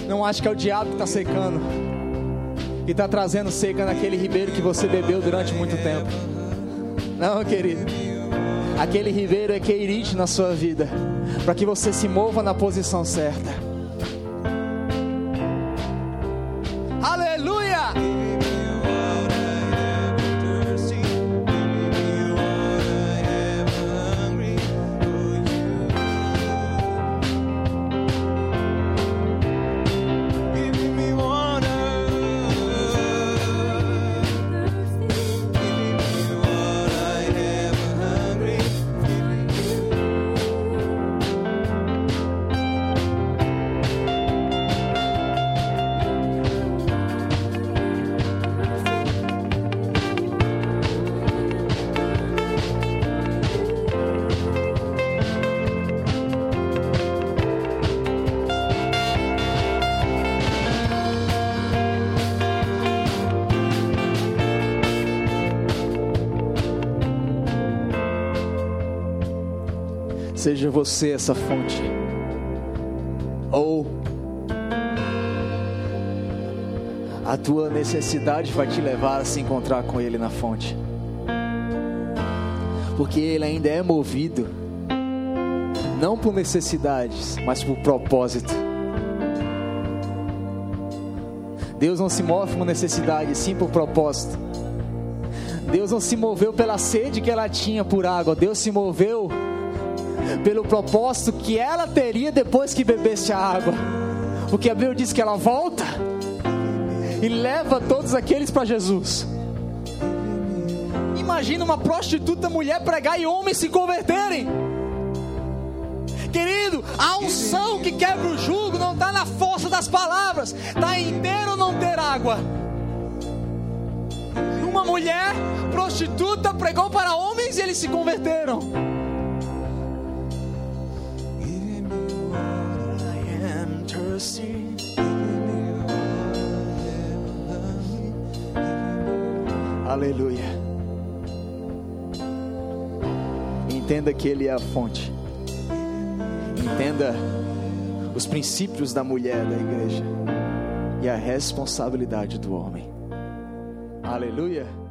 Não acho que é o diabo que está secando. E está trazendo seca naquele ribeiro que você bebeu durante muito tempo. Não, querido. Aquele ribeiro é queirite na sua vida. Para que você se mova na posição certa. Seja você essa fonte. Ou a tua necessidade vai te levar a se encontrar com Ele na fonte. Porque Ele ainda é movido, não por necessidades, mas por propósito. Deus não se move por necessidade, sim por propósito. Deus não se moveu pela sede que ela tinha por água, Deus se moveu pelo propósito que ela teria depois que bebesse a água. Porque a Bíblia diz que ela volta e leva todos aqueles para Jesus. Imagina uma prostituta mulher pregar e homens se converterem. Querido, a unção que quebra o jugo não está na força das palavras, está em ter ou não ter água. Uma mulher prostituta pregou para homens e eles se converteram. Aleluia. Entenda que Ele é a fonte. Entenda os princípios da mulher da igreja e a responsabilidade do homem. Aleluia.